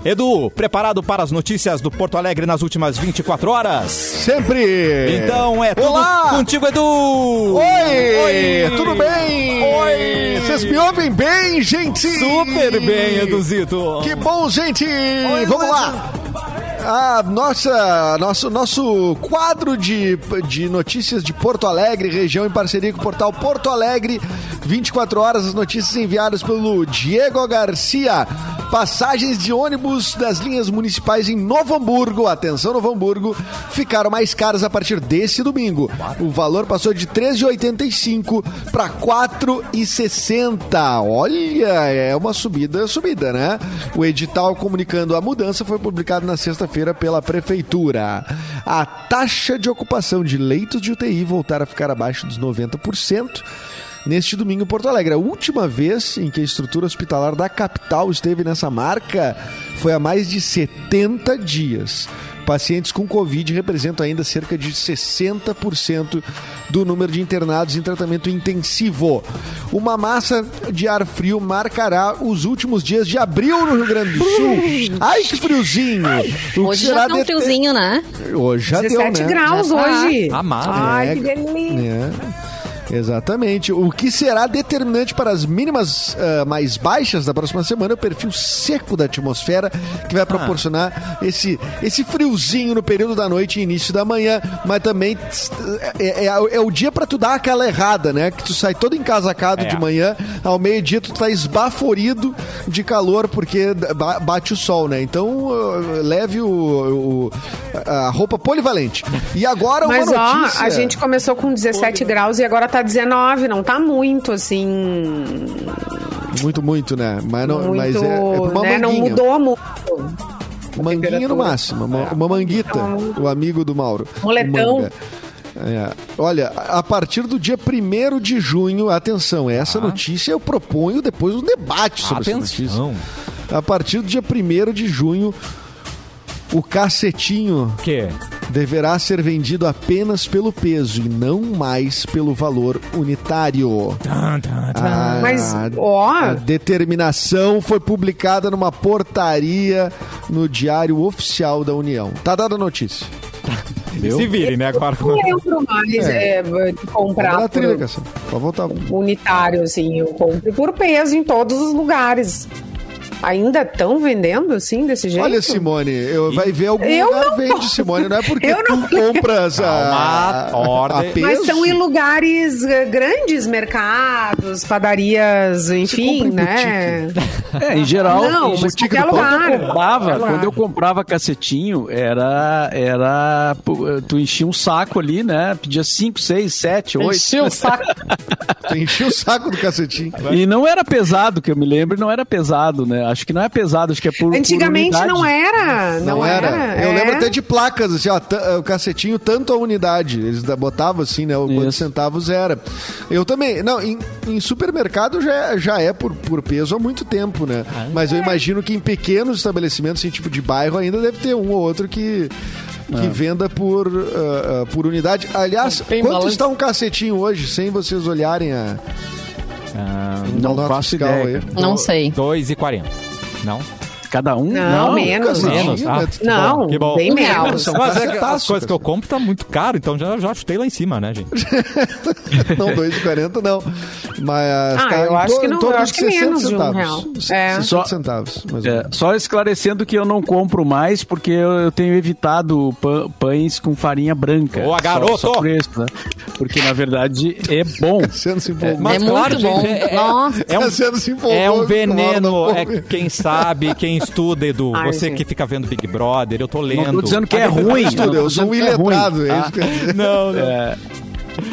Edu, preparado para as notícias do Porto Alegre nas últimas 24 horas? Sempre. Então é tudo Olá! contigo, Edu! Oi! Tudo bem? Oi! Vocês me ouvem bem, gente? Super bem, Eduzito! Que bom, gente! Vamos lá! A nossa, nosso, nosso quadro de, de notícias de Porto Alegre, região em parceria com o portal Porto Alegre. 24 horas, as notícias enviadas pelo Diego Garcia. Passagens de ônibus das linhas municipais em Novo Hamburgo, atenção Novo Hamburgo, ficaram mais caras a partir desse domingo. O valor passou de R$ 13,85 para R$ 4,60. Olha, é uma subida, subida, né? O edital comunicando a mudança foi publicado na sexta-feira pela prefeitura. A taxa de ocupação de leitos de UTI voltar a ficar abaixo dos 90% neste domingo em Porto Alegre. A última vez em que a estrutura hospitalar da capital esteve nessa marca foi há mais de 70 dias. Pacientes com Covid representam ainda cerca de 60% do número de internados em tratamento intensivo. Uma massa de ar frio marcará os últimos dias de abril no Rio Grande do Sul. Ai, que friozinho! O que Hoje será já tá um friozinho, né? Hoje já 17 deu, né? graus Já tá. hoje. Amado. Ai, É, que delícia. É. Exatamente. O que será determinante para as mínimas ah, mais baixas da próxima semana é o perfil seco da atmosfera, que vai proporcionar esse, esse friozinho no período da noite e início da manhã, mas também é, é- é o dia para tu dar aquela errada, né? Que tu sai todo encasacado É. de manhã, ao meio-dia tu tá esbaforido de calor porque ba- bate o sol, né? Então ah, leve o, o- a roupa polivalente. E agora uma Mas ó, notícia. a gente começou com 17 graus e agora tá 19, não tá muito assim. Muito, muito, né? Mas, não, muito, mas é, é uma né? Não manguinha. mudou muito. manguinha no máximo. Uma, uma manguita, o amigo do Mauro. Moletão. É. Olha, a partir do dia 1 de junho, atenção, essa notícia eu proponho depois um debate sobre essa notícia. Atenção. A partir do dia 1 de junho, o cacetinho Que? deverá ser vendido apenas pelo peso e não mais pelo valor unitário. Ah, Mas, ó. A determinação foi publicada numa portaria no Diário Oficial da União. Tá dada a notícia. Se vire, né? Agora. Eu não lembro mais é, de Vamos comprar trilha, por. Pode voltar. unitário, assim. Eu compro por peso em todos os lugares. Ainda estão vendendo assim, desse jeito? Olha, Simone, eu, vai ver algum Eu lugar não vende, posso. Simone. Não é porque Eu tu compras a, Calma, ordem. a peso. Mas são em lugares eh, grandes, mercados, padarias, enfim, né? É, em geral, Não, em mas qualquer lugar. eu comprava, quando eu comprava cacetinho, era, era. Tu enchia um saco ali, né? Pedia 5, 6, 7, 8. Encheu o saco. Tu encheu o saco do cacetinho. E não era pesado, que eu me lembro, não era pesado, né? Acho que não é pesado, acho que é por. Antigamente por não era. Não, Não era. Eu é. lembro até de placas, assim, ó, t- o cacetinho, tanto a unidade. Eles botavam assim, né? o Quantos Isso. centavos era. Eu também. Não, em, em supermercado já, é- já é por, por peso há muito tempo, né? Mas eu imagino que em pequenos estabelecimentos, assim, tipo de bairro, ainda deve ter um ou outro que. Que venda por, ah, ah, por unidade. Aliás, Bem quanto balanço. está um cacetinho hoje, sem vocês olharem a. Ah, Não faço ideia. aí? Não sei. 2,40. Não? Cada um? Não, menos. cacetinho, menos, ah. né? Não, Que bom. bem Um menos. Mas é que as coisas que eu compro tá muito caro, então já, já chutei lá em cima, né, gente? Não, 2,40 não. Mas Ah, tá eu acho que não- eu acho que 60 menos de um centavos. real. Se- É. 60 Só- centavos. É, menos. só esclarecendo que eu não compro mais porque eu, eu tenho evitado pã- pães com farinha branca. Boa, Só- garoto! Só, por isso, né? Porque na verdade é bom. Empolgou. Mas é muito claro, bom. gente, é- é-. É um, Cassiano se empolgou. é um veneno, é quem sabe, quem estuda, Edu. Ai, Você gente. que fica vendo Big Brother, eu tô lendo. Não tô dizendo que é Ah, ruim. Eu sou um que é iletrado. é isso que eu ia dizer. Não, não. É,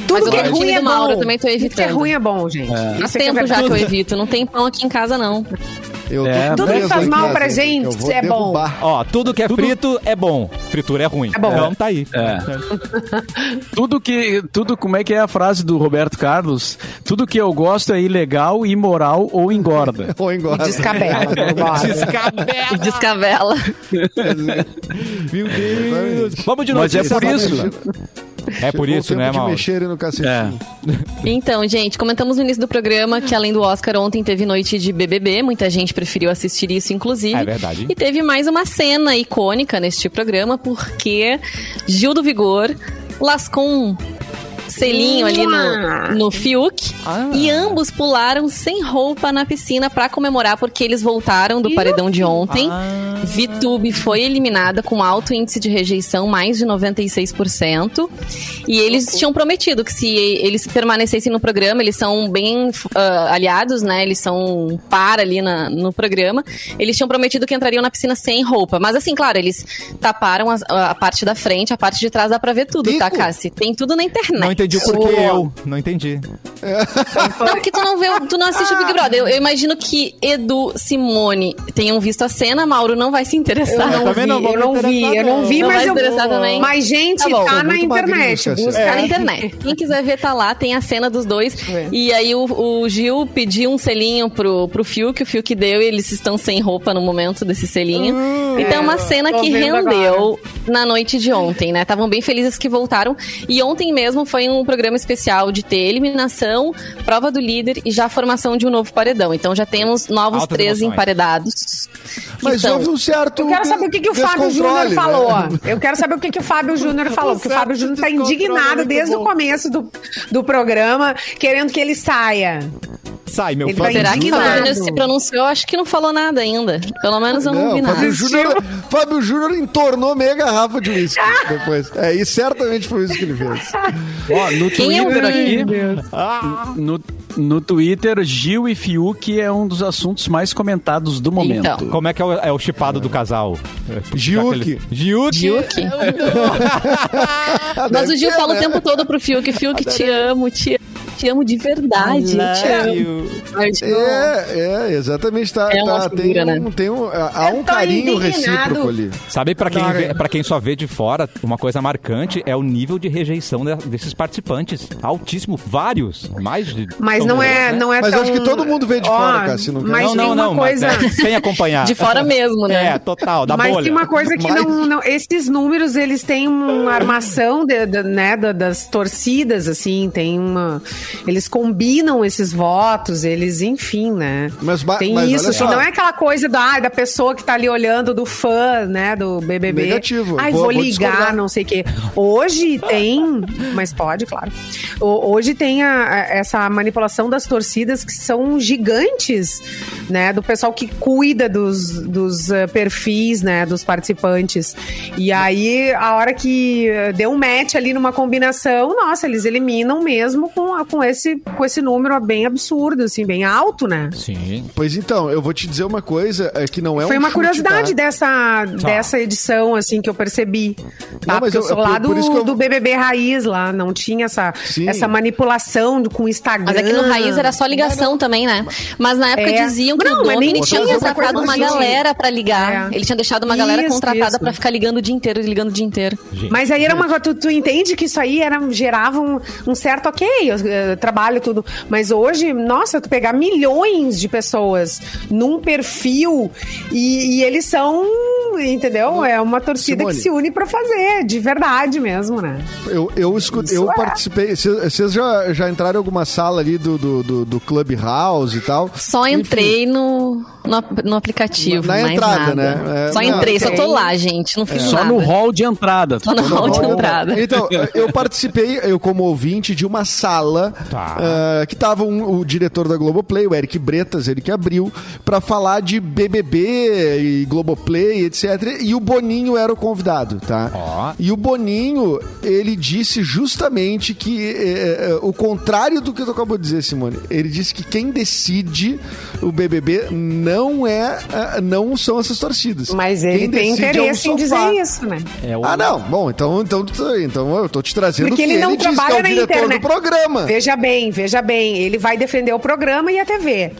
Tudo Mas que o é ruim é Mauro bom. eu também tô Tudo que é evitando. ruim é bom, gente. É que é tempo já que eu evito. Não tem pão aqui em casa, não. Eu É, Tudo que faz mal pra gente é bom. Ó, tudo que é frito é bom. Fritura é ruim. É bom. Então tá aí. É. tudo que. Tudo, como é que é a frase do Roberto Carlos? Tudo que eu gosto é ilegal, imoral ou engorda. Ou engorda. Descabela. agora. E descavela. Meu Deus. Vamos de Mas é por isso. É por isso, né, Mauro? mexerem no cacetinho. Então, gente, comentamos no início do programa que além do Oscar, ontem teve noite de BBB. Muita gente preferiu assistir isso, inclusive. É verdade. E teve mais uma cena icônica neste programa, porque Gil do Vigor lascou um selinho ali no, no Fiuk. Ah. E ambos pularam sem roupa na piscina pra comemorar, porque eles voltaram do paredão de ontem. Ah. VTube foi eliminada com alto índice de rejeição, mais de 96%. E eles tinham prometido que se eles permanecessem no programa, eles são bem ah, aliados, né? Eles são par ali na- no programa. Eles tinham prometido que entrariam na piscina sem roupa. Mas assim, claro, eles taparam as- a, parte da frente, a parte de trás dá pra ver tudo, tá, Tico. Cassi? Tem tudo na internet. Não entendi por que eu. Não entendi. Porque tu não vê, tu não assiste o Big Brother. Eu, eu imagino que Edu, Simone tenham visto a cena, Mauro não vai se interessar. Eu não também vi, não vou eu não vi, eu não vi, não. Não mas vai eu também? Mas gente, Tá tá na magrinho, internet, Cassi. busca Tá na internet. Quem quiser ver, tá lá, tem a cena dos dois. É. E aí o, o Gil pediu um selinho pro, pro Fiuk, o Fiuk deu e eles estão sem roupa no momento desse selinho. então é uma cena tô que rendeu na noite de ontem, né? Estavam bem felizes que voltaram. E ontem mesmo foi um programa especial de ter eliminação, prova do líder e já a formação de um novo paredão. Então já temos novos Altas três emoções. emparedados. Mas são- houve um certo. Eu quero saber o que, que o Fábio Júnior né? falou. Eu quero saber o que, que o Fábio Júnior falou. Porque o Fábio Júnior tá é indignado desde bom. o começo do, do programa, querendo que ele saia. Sai, meu vai Será que o Fábio indignado. Júnior se pronunciou? Acho que não falou nada ainda. Pelo menos eu não, vi nada. Fábio Júnior, Fábio Júnior entornou meia garrafa de uísque depois. É, e certamente foi isso que ele fez. Ó, no Quem é o Twitter aqui, Ah, no, no Twitter, Gil e Fiuk é um dos assuntos mais comentados do momento. Então. como é que é o, é o chipado do casal? Giuki. Giuki. Fiuk. Mas o Gil fala o tempo todo pro Fiuk, Fiuk, te amo, te amo. Te amo de verdade. Te amo. É, é, exatamente. Tá, É tá- figura, tem, um, né? tem um, há um carinho indignado. recíproco ali. Sabe, pra quem, vê, pra quem só vê de fora, uma coisa marcante é o nível de rejeição de- desses participantes. Altíssimo, vários. Mais de. Mas não é, né? não é Mas tão... acho que todo mundo vê de Ó, fora, Cassi, não quer? Mas Não, tem não, uma não, mas, coisa... é, sem acompanhar. De fora mesmo, né? É, total, da Mas bolha. tem uma coisa que Mas- não, não- Esses números, eles têm uma armação de- de- né, da- das torcidas, assim, tem uma. Eles combinam esses votos, eles, enfim, né? Mas tem mas isso, assim, não é aquela coisa da, da pessoa que tá ali olhando, do fã, né, do BBB. Negativo, Ai, vou- vou, vou ligar, discordar. não sei o quê. Hoje tem, mas pode, claro. Hoje tem a- a- essa manipulação das torcidas que são gigantes, né? Do pessoal que cuida dos, dos eh, perfis, né? Dos participantes. E aí, a hora que eh, deu um match ali numa combinação, nossa, eles eliminam mesmo com, a- com, esse, com esse número bem absurdo, assim, bem alto, né? Sim. Pois então, eu vou te dizer uma coisa é que não é Foi um uma chute, curiosidade tá? dessa, dessa edição, assim, que eu percebi. Tá? Não, mas Porque eu, eu- sou lá do, eu- do BBB Raiz lá, não tinha essa, Sim. essa manipulação do- com o Instagram. Mas é que no Raiz era só ligação também, né? Mas na época É. diziam que Não, o ele tinha contratado uma galera pra ligar. É. Ele tinha deixado uma galera Isso, contratada isso. pra ficar ligando o dia inteiro, ligando o dia inteiro. Gente. Mas aí era uma coisa, tu, tu entende que isso aí era, gerava um, um certo ok, eu, trabalho, tudo. Mas hoje, nossa, tu pegar milhões de pessoas num perfil e, e eles são, entendeu? É uma torcida Simone. que se une pra fazer, de verdade mesmo, né? Eu, eu, escutei, eu é. participei. Vocês já, já entraram em alguma sala ali do, do, do, do Clubhouse e tal? Só Enfim, entrei no, no, no aplicativo. Na mais entrada, nada. né? É, só não, entrei, só tô lá, gente. Não fiz Só nada. no hall de entrada. Só no Não, hall de entrada. Então, eu participei, eu como ouvinte, de uma sala Tá. ah, que tava um- o diretor da Globoplay, o Eric Bretas, ele que abriu, pra falar de BBB e Globoplay, etc. E o Boninho era o convidado, tá? Ó. E o Boninho, ele disse justamente que eh, eh, o contrário do que tu acabou de dizer, Simone. Ele disse que quem decide o BBB não é, ah, não são essas torcidas. Mas ele Quem tem decide é interesse em dizer isso, né? É o- Ah, não. Bom, então, então, então eu tô te trazendo Porque o que ele não diz que é trabalha o na diretor internet. do programa. Veja bem, veja bem, ele vai defender o programa e a TV.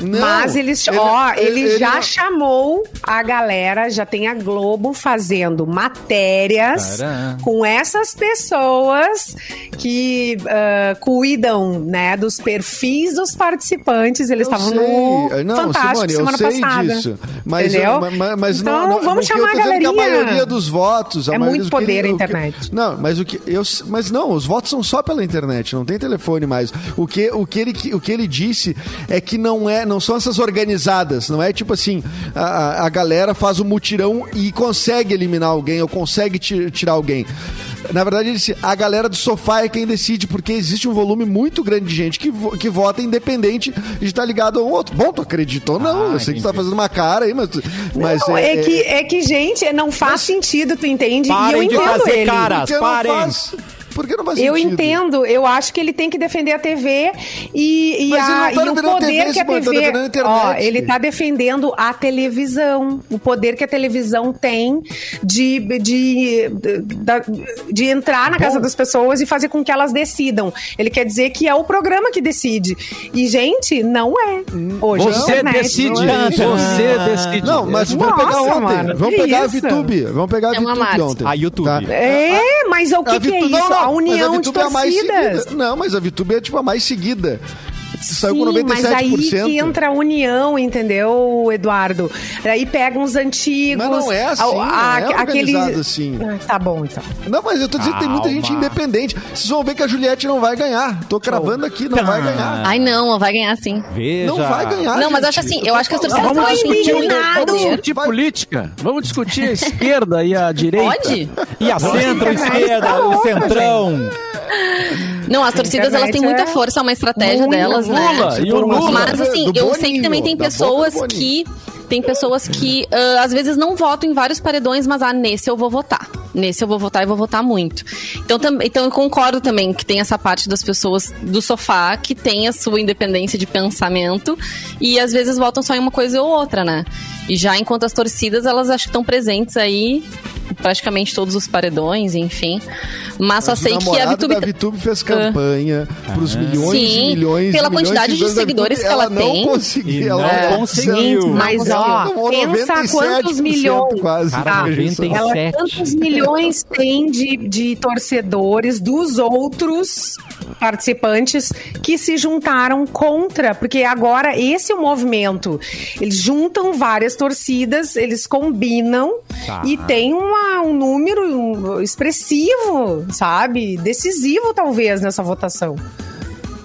Não, Mas eles, ó, ele, já não- chamou a galera, já tem a Globo fazendo matérias Caramba. com essas pessoas que ah, cuidam, né, dos perfis dos participantes. Eles estavam no Não, Fantástico Simone, semana passada. disso. Mas, Entendeu? mas- mas- então, não, não, vamos chamar a galerinha. a maioria dos votos... É muito poder a o que- internet. não, mas o que... Eu, mas não, os votos são só pela internet, não tem telefone mais. O que, o que, ele, o que ele disse é que não, é, não são essas organizadas, não é tipo assim, a, a- a galera faz o mutirão e consegue eliminar alguém ou consegue ti- tirar alguém. Na verdade, disse, a galera do sofá é quem decide, porque existe um volume muito grande de gente que, vo- que vota independente de estar ligado ao outro. Bom, tu acreditou ou não? Ah, eu sei que tu tá fazendo uma cara aí, mas... mas Não, é, que, é que, gente, não faz sentido, tu entende? e eu Parem de entendo fazer ele. cara. Por que não parem. Faz- Por que não faz Eu sentido? entendo, eu acho que ele tem que defender a TV e, e, a, tá e o defendendo a poder TV, que a tá TV. internet. ó, ele tá defendendo a televisão, o poder que a televisão tem de, de, de, de entrar na casa das pessoas e fazer com que elas decidam. Ele quer dizer que é o programa que decide. E, gente, não é. Hoje a Você internet decide. não é. Você decide. Não, mas vamos Nossa, pegar ontem. mano, vamos pegar isso? a VTube. Vamos pegar a É VTube ontem. A YouTube. Tá? É, mas o que, A que é isso? não, não, a mas união de VTube é a mais torcidas. seguida. Não, mas a VTube é tipo a mais seguida. Saiu com Sim, mas aí 97%. que entra a união, entendeu, Eduardo? Aí pegam os antigos. Mas não é assim, a- não a- é aquele- assim. Ah, Tá bom, então. Não, mas eu tô dizendo que tem muita gente independente. Vocês vão ver que a Juliette não vai ganhar. Tô cravando aqui, não vai ganhar. Ai, não, vai ganhar sim. Veja. Não vai ganhar. Não, mas gente. acho assim, tô eu acho que as torcidas Vamos estão discutir, nada. poder. discutir política. Vamos discutir a esquerda e a direita. Pode? E a centro-esquerda, o centrão. Não, as torcidas elas têm muita é força, é uma estratégia muito delas, né? Lula, e o Lula? Mas assim, Do eu sei que também tem pessoas que. Tem pessoas que ah, às vezes não votam em vários paredões, mas ah, nesse eu vou votar. Nesse eu vou votar e vou votar muito. Então, tam, então eu concordo também que tem essa parte das pessoas do sofá que tem a sua independência de pensamento e às vezes votam só em uma coisa ou outra, né? E já enquanto as torcidas, elas acho que estão presentes aí praticamente todos os paredões, enfim. Mas só Mas sei que a VTube da VTube fez campanha pros milhões Ah. Sim, e milhões pela milhões quantidade de VTube, seguidores que ela não tem. Conseguiu, E ela não conseguiu. Mas, Não ó, pensa 97% quantos milhões. Quase. Cara, Veja 97. só. Ela, quantos milhões tem de, de torcedores dos outros participantes que se juntaram contra? Porque agora esse é o movimento. Eles juntam várias torcidas, eles combinam Tá. e tem uma- um número expressivo, sabe? Decisivo, talvez, nessa votação.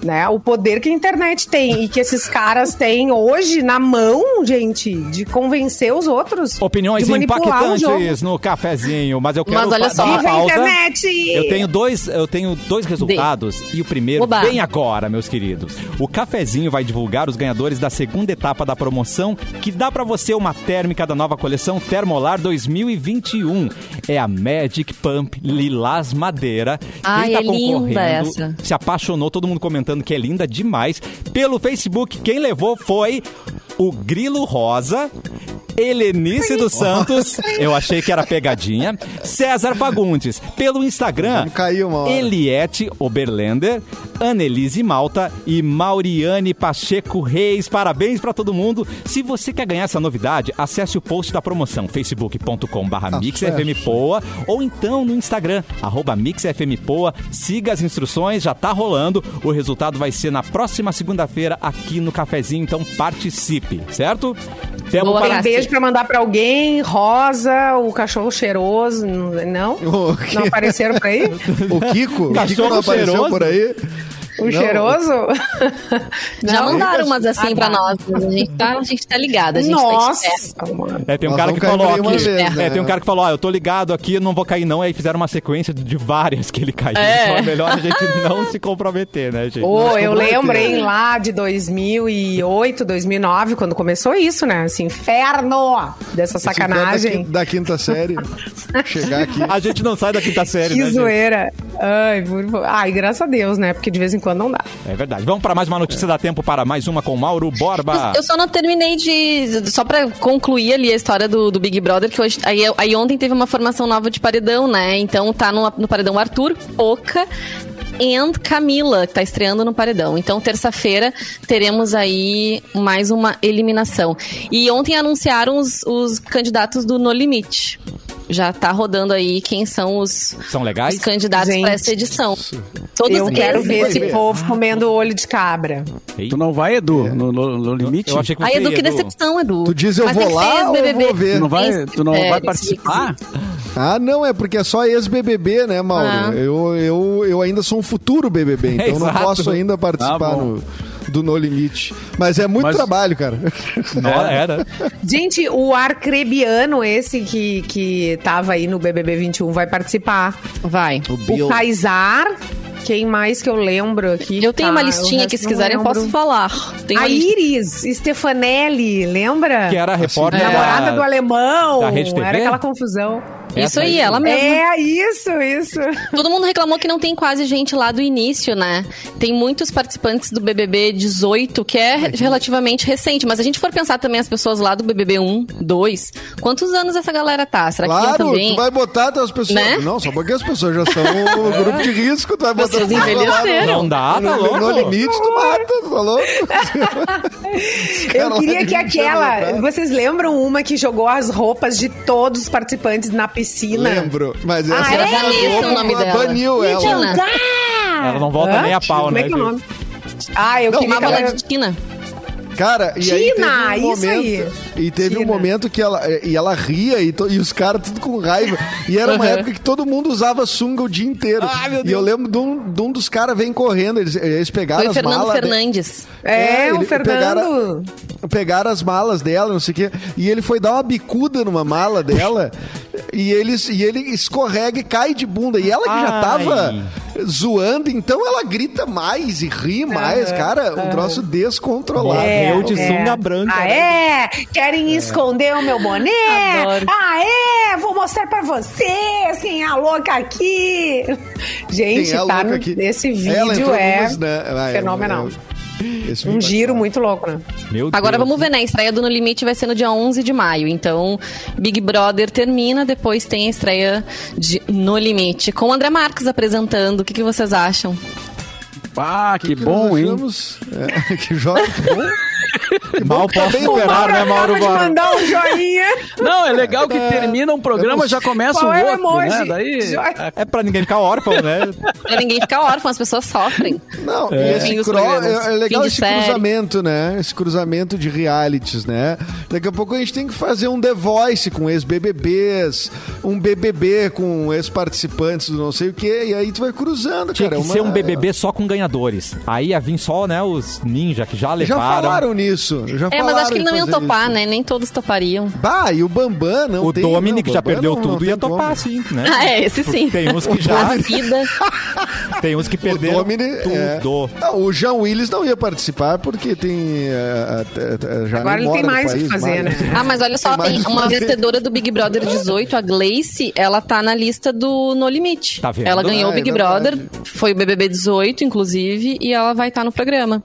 Né? O poder que a internet tem e que esses caras têm hoje na mão, gente, de convencer os outros. Opiniões de manipular o jogo. impactantes no cafezinho, mas eu quero Mas olha só. dar uma Viva a pausa. internet! Eu tenho dois, eu tenho dois resultados e o primeiro Oba. vem agora, meus queridos. O cafezinho vai divulgar os ganhadores da segunda etapa da promoção que dá pra você uma térmica da nova coleção Termolar 2021. É a Magic Pump Lilás Madeira. Ai, Quem tá é linda concorrendo essa. se apaixonou, todo mundo comentando que é linda demais. Pelo Facebook, quem levou foi o Grilo Rosa. Helenice dos Santos, eu achei que era pegadinha. César Fagundes, pelo Instagram, uma hora. Eliette Oberländer, Annelise Malta e Mauriane Pacheco Reis. Parabéns pra todo mundo. Se você quer ganhar essa novidade, acesse o post da promoção facebook.com.br mixfmpoa ou então no Instagram, arroba mixfmpoa. Siga as instruções, já tá rolando. O resultado vai ser na próxima segunda-feira aqui no Cafezinho, então participe, certo? Temos Boa, Tem Cassi. beijo pra mandar pra alguém, rosa, o cachorro cheiroso, não? Não apareceram por aí? O Kiko? O Kiko Cachorro não apareceu cheiroso? por aí? O Não. cheiroso? Já Não? mandaram umas assim Ah, pra tá. nós. mas A gente tá, a gente tá ligada, a gente tá Nossa, mano. É, tem um Nós cara que falou aqui. vez, é, né? tem um cara que falou, ah, eu tô ligado aqui, não vou cair não. Aí fizeram uma sequência de várias que ele caiu. É. Então é melhor a gente não se comprometer, né, gente? Nós eu hein, lá de 2008, 2009, quando começou isso, né? Esse inferno dessa Esse inferno sacanagem. Da, da quinta série. Chegar aqui. A gente não sai da quinta série, Que né, gente? zoeira. Ai, por. Ai, graças a Deus, né? Porque de vez em quando não dá. É verdade. Vamos para mais uma notícia, dá tempo para mais uma com Mauro Borba. Eu só não terminei de. Só pra concluir ali a história do, do Big Brother, que hoje. Aí, aí ontem teve uma formação nova de paredão, né? Então tá no, no paredão Arthur, Oca and Camila, que tá estreando no paredão. Então, terça-feira, teremos aí mais uma eliminação. E ontem anunciaram os, os candidatos do No Limite. Já tá rodando aí quem são os, São legais? os candidatos para essa edição. Todos eu quero ver esse ver. povo comendo olho de cabra. Ei, Tu não vai, Edu, no, no- no limite? Eu achei que Ai, Edu, ia, que decepção, Edu. Tu diz eu Mas vou lá ou eu vou ver? Tu não vai, tu não É, vai participar? Ah, não, é porque é só ex-BBB, né, Mauro? Ah. Eu, eu, eu ainda sou um futuro BBB, então não Exato. posso ainda Tá participar no, do No Limite. Mas é muito Mas- trabalho, cara. Não, era. Gente, o arcrebiano, esse que, que tava aí no BBB 21, vai participar. Vai. O Kaysar, quem mais que eu lembro aqui? Eu tenho Tá, uma o listinha que, se quiserem, eu posso falar. Tem A Iris Stefanelli, lembra? Que era a repórter É. Namorada da- do alemão. da Rede TV? Era aquela confusão. Isso aí, ela mesma. É, isso, isso. Todo mundo reclamou que não tem quase gente lá do início, né? Tem muitos participantes do BBB 18, que é relativamente recente. Mas se a gente for pensar também as pessoas lá do BBB 1, 2, quantos anos essa galera tá? Será que Claro, tem também? tu vai botar as pessoas. Né? Não, só porque as pessoas já são o grupo de risco, tu vai botar Vocês as pessoas lá envelheceram. Não dá, tá no, louco? no limite, tu mata, tu tá louco? Eu queria que 20 anos aquela. atrás. Vocês lembram uma que jogou as roupas de todos os participantes na piscina? Lembro, mas Ah, essa é? Vanessa o nome dela. baniu ela. Mentira. Ela não volta Hã? nem a pau, Como né? é que é o nome? Ah, eu Não, queria Uma que bola ela... de Tina. Cara, e aí Tina, teve um isso momento, aí. e teve um Tina. momento que ela e ela ria e, to- e os caras tudo com raiva. E era uma Uhum. época que todo mundo usava sunga o dia inteiro. Meu e eu lembro de um, de um dos caras vem correndo, eles, eles pegaram Foi o as Fernando malas. de- Fernandes. É, o ele- Fernando. Pegaram, pegaram as malas dela, não sei o quê. E ele foi dar uma bicuda numa mala dela. e, eles, e ele escorrega e cai de bunda. E ela que já Ai. tava zoando, então ela grita mais e ri mais. Cara, um troço descontrolado. É. Morreu de é. sunga branca. Ah, né? é? Querem esconder o meu boné? Adoro. Ah, é? Vou mostrar pra vocês quem é a louca aqui. Gente, Quem é tá no- aqui? nesse Ela vídeo entrou é né? Ah, é, fenomenal. é, esse Um vídeo giro é- muito louco, né? Meu Agora Deus. vamos ver, né? A estreia do No Limite vai ser no dia 11 de maio. Então, Big Brother termina, depois tem a estreia de No Limite. Com o André Marques apresentando. O que, que vocês acham? Ah, que, que bom, nós hein? É, que joga, que bom. Mal posso esperar, né, Mauro Acaba de Borba? mandar um joinha. Não, é legal que termina um programa, já começa Qual é o outro, emoji? né? Daí, Joia. É pra ninguém ficar órfão, né? Pra ninguém ficar órfão, as pessoas sofrem. Não, e esse cro... é, é legal esse série. cruzamento, né? Esse cruzamento de realities, né? Daqui a pouco a gente tem que fazer um The Voice com ex-BBBs, um BBB com ex-participantes do não sei o quê, e aí tu vai cruzando, Tinha cara. que é ser uma- um BBB só com ganhadores. Aí ia vir só, né, os ninja que já Já levaram. falaram nisso. Já É, mas acho que eles não fazer topar, isso. né? Nem todos topariam. Bah, e o Bambam não O tem... Dominic não, já Bambam perdeu não- tudo não e ia tem como. topar, sim, né? Ah, é, esse sim. Tem uns que já. Tem uns que O perderam Domini, é. tudo. Não, o Jean Willis não ia participar porque tem... é, é, é, já Agora ele tem mais o que fazer, mais. né? Ah, mas olha só, Tem tem uma vencedora do Big Brother 18, a Gleice, ela tá na lista do No Limite. Tá vendo? Ela ganhou Ah, o é Big. Brother, foi o BBB 18, inclusive, e ela vai estar no programa.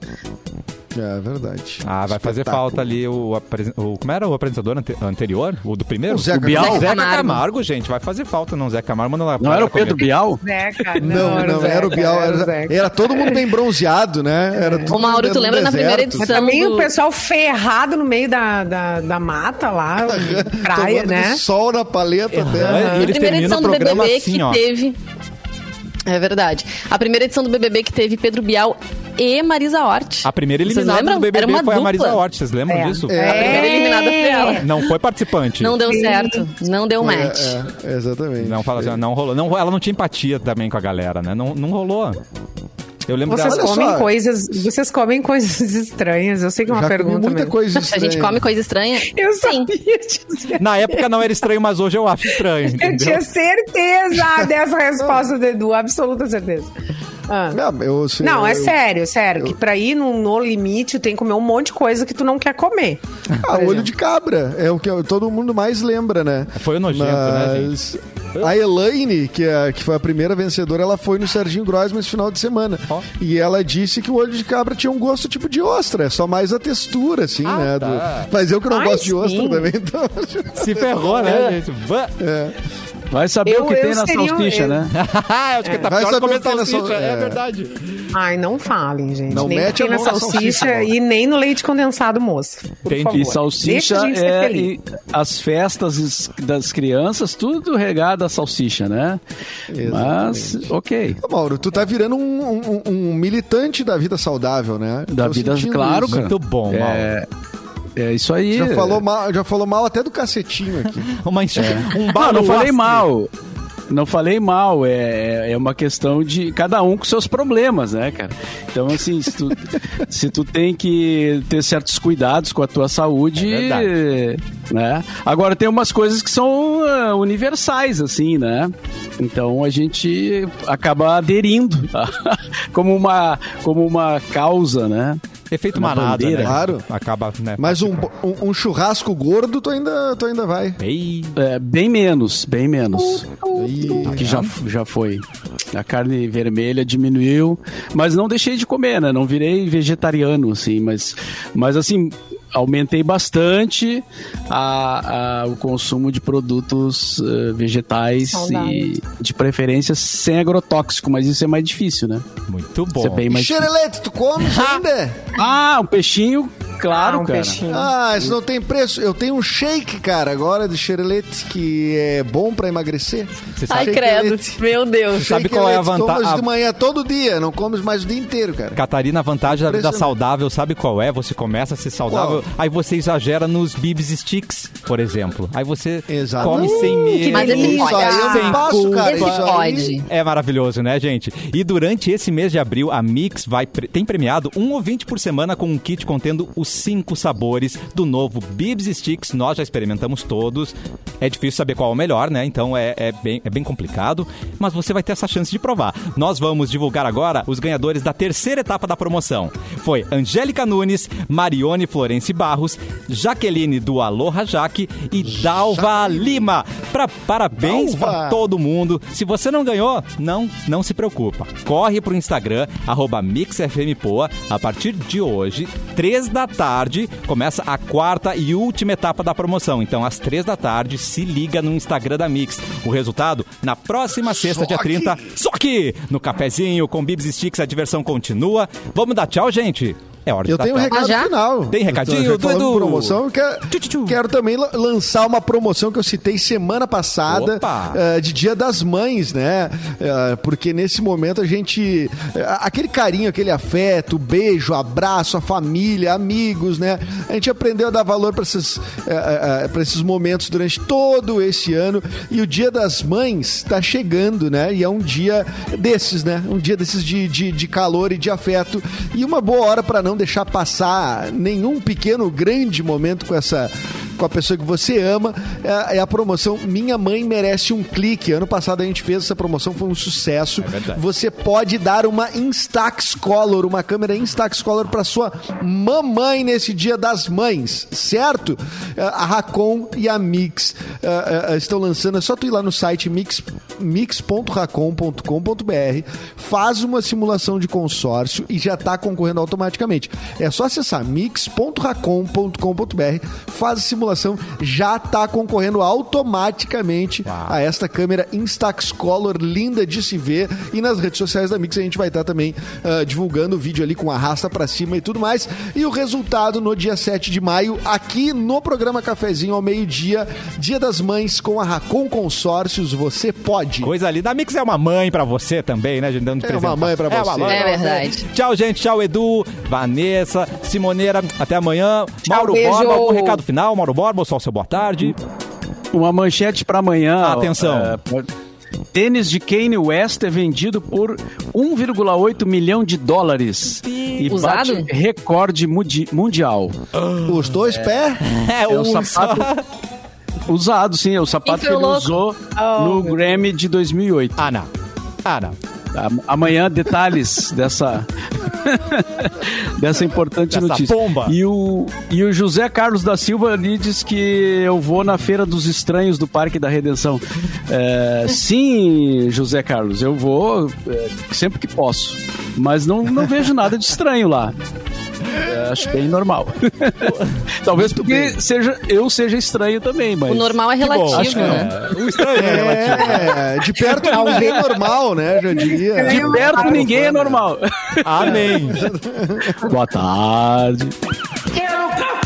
É verdade. Ah, vai fazer falta ali o, o. Como era o apresentador ante- anterior? O do primeiro? O Zeca o Bial. Camargo. Zeca Camargo. Camargo, gente. Vai fazer falta, não. Zeca Camargo manda lá. Não era o Pedro Bial? Zeca, Não, não, era o Zeca, Bial. era o Era, Zeca. era todo mundo bem bronzeado, né? Era tudo Ô, Mauro, tu lembra na primeira. Mas edição também do- o pessoal ferrado no meio da, da, da mata lá, praia, Tomando né? sol na paleta dela. E eles primeira terminam edição o do programa BBB assim, que ó. teve. É verdade. A primeira edição do BBB que teve Pedro Bial e Marisa Hort. A primeira eliminada do BBB Era uma foi a dupla. Marisa Hort. Vocês lembram É. disso? É. A primeira eliminada foi ela. Não foi participante. Não deu certo. Não deu match. É, é, exatamente. Não, fala assim, não rolou. Não, ela não tinha empatia também com a galera, né? Não, não rolou. Eu lembro Vocês dela. Comem só. coisas, vocês comem coisas estranhas. Eu sei que é uma Já comi pergunta muita mesmo. coisa A gente estranha. come coisa estranha? Eu Sim. dizer. Na época não era estranho, mas hoje eu acho estranho, Eu entendeu? tinha certeza dessa resposta do Edu, absoluta certeza. Ah. Não, eu, sei, Não, é eu- sério, sério. Que pra ir no, no limite, tu tem que comer um monte de coisa que tu não quer comer. Ah, olho de cabra. É o que todo mundo mais lembra, né? Foi o nojento, né, Mas A Elaine, que, é, que foi a primeira vencedora, ela foi no Serginho Grossman esse final de semana. Ó. E ela disse que o olho de cabra tinha um gosto tipo de ostra, é só mais a textura, assim, Ah, né? tá. do- Mas eu que não Ai, gosto de ostra sim. também, então. Se ferrou, né, gente? Vã. É. Vai saber Eu- o que tem na seria salsicha, eu- né? Acho que tá Vai pior saber comer o que tem na salsicha. sal- É é. verdade. Ai, não falem, gente. Não nem mete tem a na mão na salsicha, salsicha, Mauro. e nem no leite condensado, favor. E salsicha é e as festas es- das crianças, tudo regado a salsicha, né? Mas, ok. Ô, Mauro, tu tá virando um, um- um militante da vida saudável, né? Da Tô vida, claro, isso. cara. Muito bom, é, é isso aí. Já falou, mal, já falou mal até do cacetinho aqui. Uma enxu... Um Não, não falei mal. não falei mal, é, é uma questão de cada um com seus problemas, né, cara? Então, assim, se tu, se tu tem que ter certos cuidados com a tua saúde, É né? Agora, tem umas coisas que são ah, universais, assim, né? Então, a gente acaba aderindo como, uma, como uma causa, né? Efeito Uma manada, bandeira. né? Claro. Acaba, né? Mas um, um, um churrasco gordo, tu ainda, tu ainda vai. Ei, É, bem menos, bem menos. Que já, já foi. A carne vermelha diminuiu, mas não deixei de comer, né? Não virei vegetariano, assim, mas, mas assim, aumentei bastante a, a- o consumo de produtos eh, vegetais e de preferência sem agrotóxico, mas isso é mais difícil, né? muito Isso é bom. bem mais xerelete, tu comes ainda? Ah, um peixinho, claro, Ah, um cara. peixinho. Ah, isso não tem preço. Eu tenho um shake, cara, agora de xerelete, que é bom pra emagrecer. Você Ai, sabe, credo. Meu Deus. Sabe qual é a vantagem? Tomas de manhã todo dia, não comes mais o dia inteiro, cara. Catarina, a vantagem da vida saudável, sabe qual é? Você começa a ser saudável, aí você exagera nos bibs sticks, por exemplo. Aí você Exatamente. come sem medo. Mas esse Isso pode. aí eu Sem não passo, cara. Esse isso aí- pode. É maravilhoso, né, gente? E durante esse mês de abril, a Mix vai pre- tem premiado um ouvinte por semana com um kit contendo os cinco sabores do novo Bibs Sticks. Nós já experimentamos todos. É difícil saber qual é o melhor, né? Então é, é bem, é bem complicado. Mas você vai ter essa chance de provar. Nós vamos divulgar agora os ganhadores da terceira etapa da promoção. Foi Angélica Nunes, Marione Florence Barros, Jaqueline do Aloha Jaque e Dalva Lima. Pra, parabéns Dalva. para todo mundo. Se você não ganhou, não, não se preocupa. Corre pro Instagram, arroba MixFMPoa. A partir de hoje, três da tarde, começa a quarta e última etapa da promoção. Então, às três da tarde, se liga no Instagram da Mix. O resultado, na próxima sexta, Só dia 30, só aqui, no cafezinho, com Bibs e Sticks, a diversão continua. Vamos dar tchau, gente? É hora de Eu tenho um recado Ah, já? final. Tem recadinho, tô de promoção. eu Quero, Tchu, tchu, quero também la- lançar uma promoção que eu citei semana passada eh, de Dia das Mães, né? Eh, porque nesse momento a gente. eh, aquele carinho, aquele afeto, beijo, abraço, a família, amigos, né? A gente aprendeu a dar valor para esses, eh, pra esses momentos durante todo esse ano. E o Dia das Mães está chegando, né? E é um dia desses, né? Um dia desses de, de, de calor e de afeto. E uma boa hora para não deixar passar nenhum pequeno, grande momento com essa com a pessoa que você ama, é, é a promoção Minha Mãe Merece um Clique. Ano passado a gente fez essa promoção, foi um sucesso. verdade. Você pode dar uma Instax Color, uma câmera Instax Color para sua mamãe nesse Dia das Mães, certo? É, A Racon e a Mix é, é, estão lançando, é só tu ir lá no site mix, mix.racon.com.br, faz uma simulação de consórcio e já está concorrendo automaticamente. É só acessar mix.racon.com.br, faz a simulação, já está concorrendo automaticamente a esta câmera Instax Color linda de se ver e nas redes sociais da Mix a gente vai estar também ah, divulgando o vídeo ali com arrasta pra cima e tudo mais. E o resultado no dia 7 de maio, aqui no programa Cafezinho ao meio-dia, Dia das Mães com a Racon Consórcios, você pode. Coisa ali. Da Mix é uma mãe pra você também, né? gente? Dando É presente uma mãe pra É uma você. mãe É pra você. verdade. Tchau, gente. Tchau, Edu, Vanessa, Simoneira. Até amanhã. Mauro beijo. Borba, algum recado final? Mauro Borba, só o seu boa tarde. Uma manchete para amanhã. Atenção. É, Tênis de Kanye West é vendido por 1,8 milhão de dólares. E Usado? bate recorde mundial. Os dois pés? É, É o um sapato usado, sim. É o sapato que ele usou Oh, no Grammy de 2008. Ah, não. Ah, não. Am- Amanhã, detalhes dessa dessa importante notícia. bomba. E o, e o José Carlos da Silva ali diz que eu vou na Feira dos Estranhos do Parque da Redenção. É, sim, José Carlos, eu vou é, sempre que posso. Mas não, não vejo nada de estranho lá. É, acho bem normal. Talvez porque seja, eu seja estranho também, mas. O normal é Bom, acho relativo, que né? não. O estranho é relativo. É, de perto não é normal, né? Já diria. De perto ninguém é normal. Amém. Boa tarde. Quero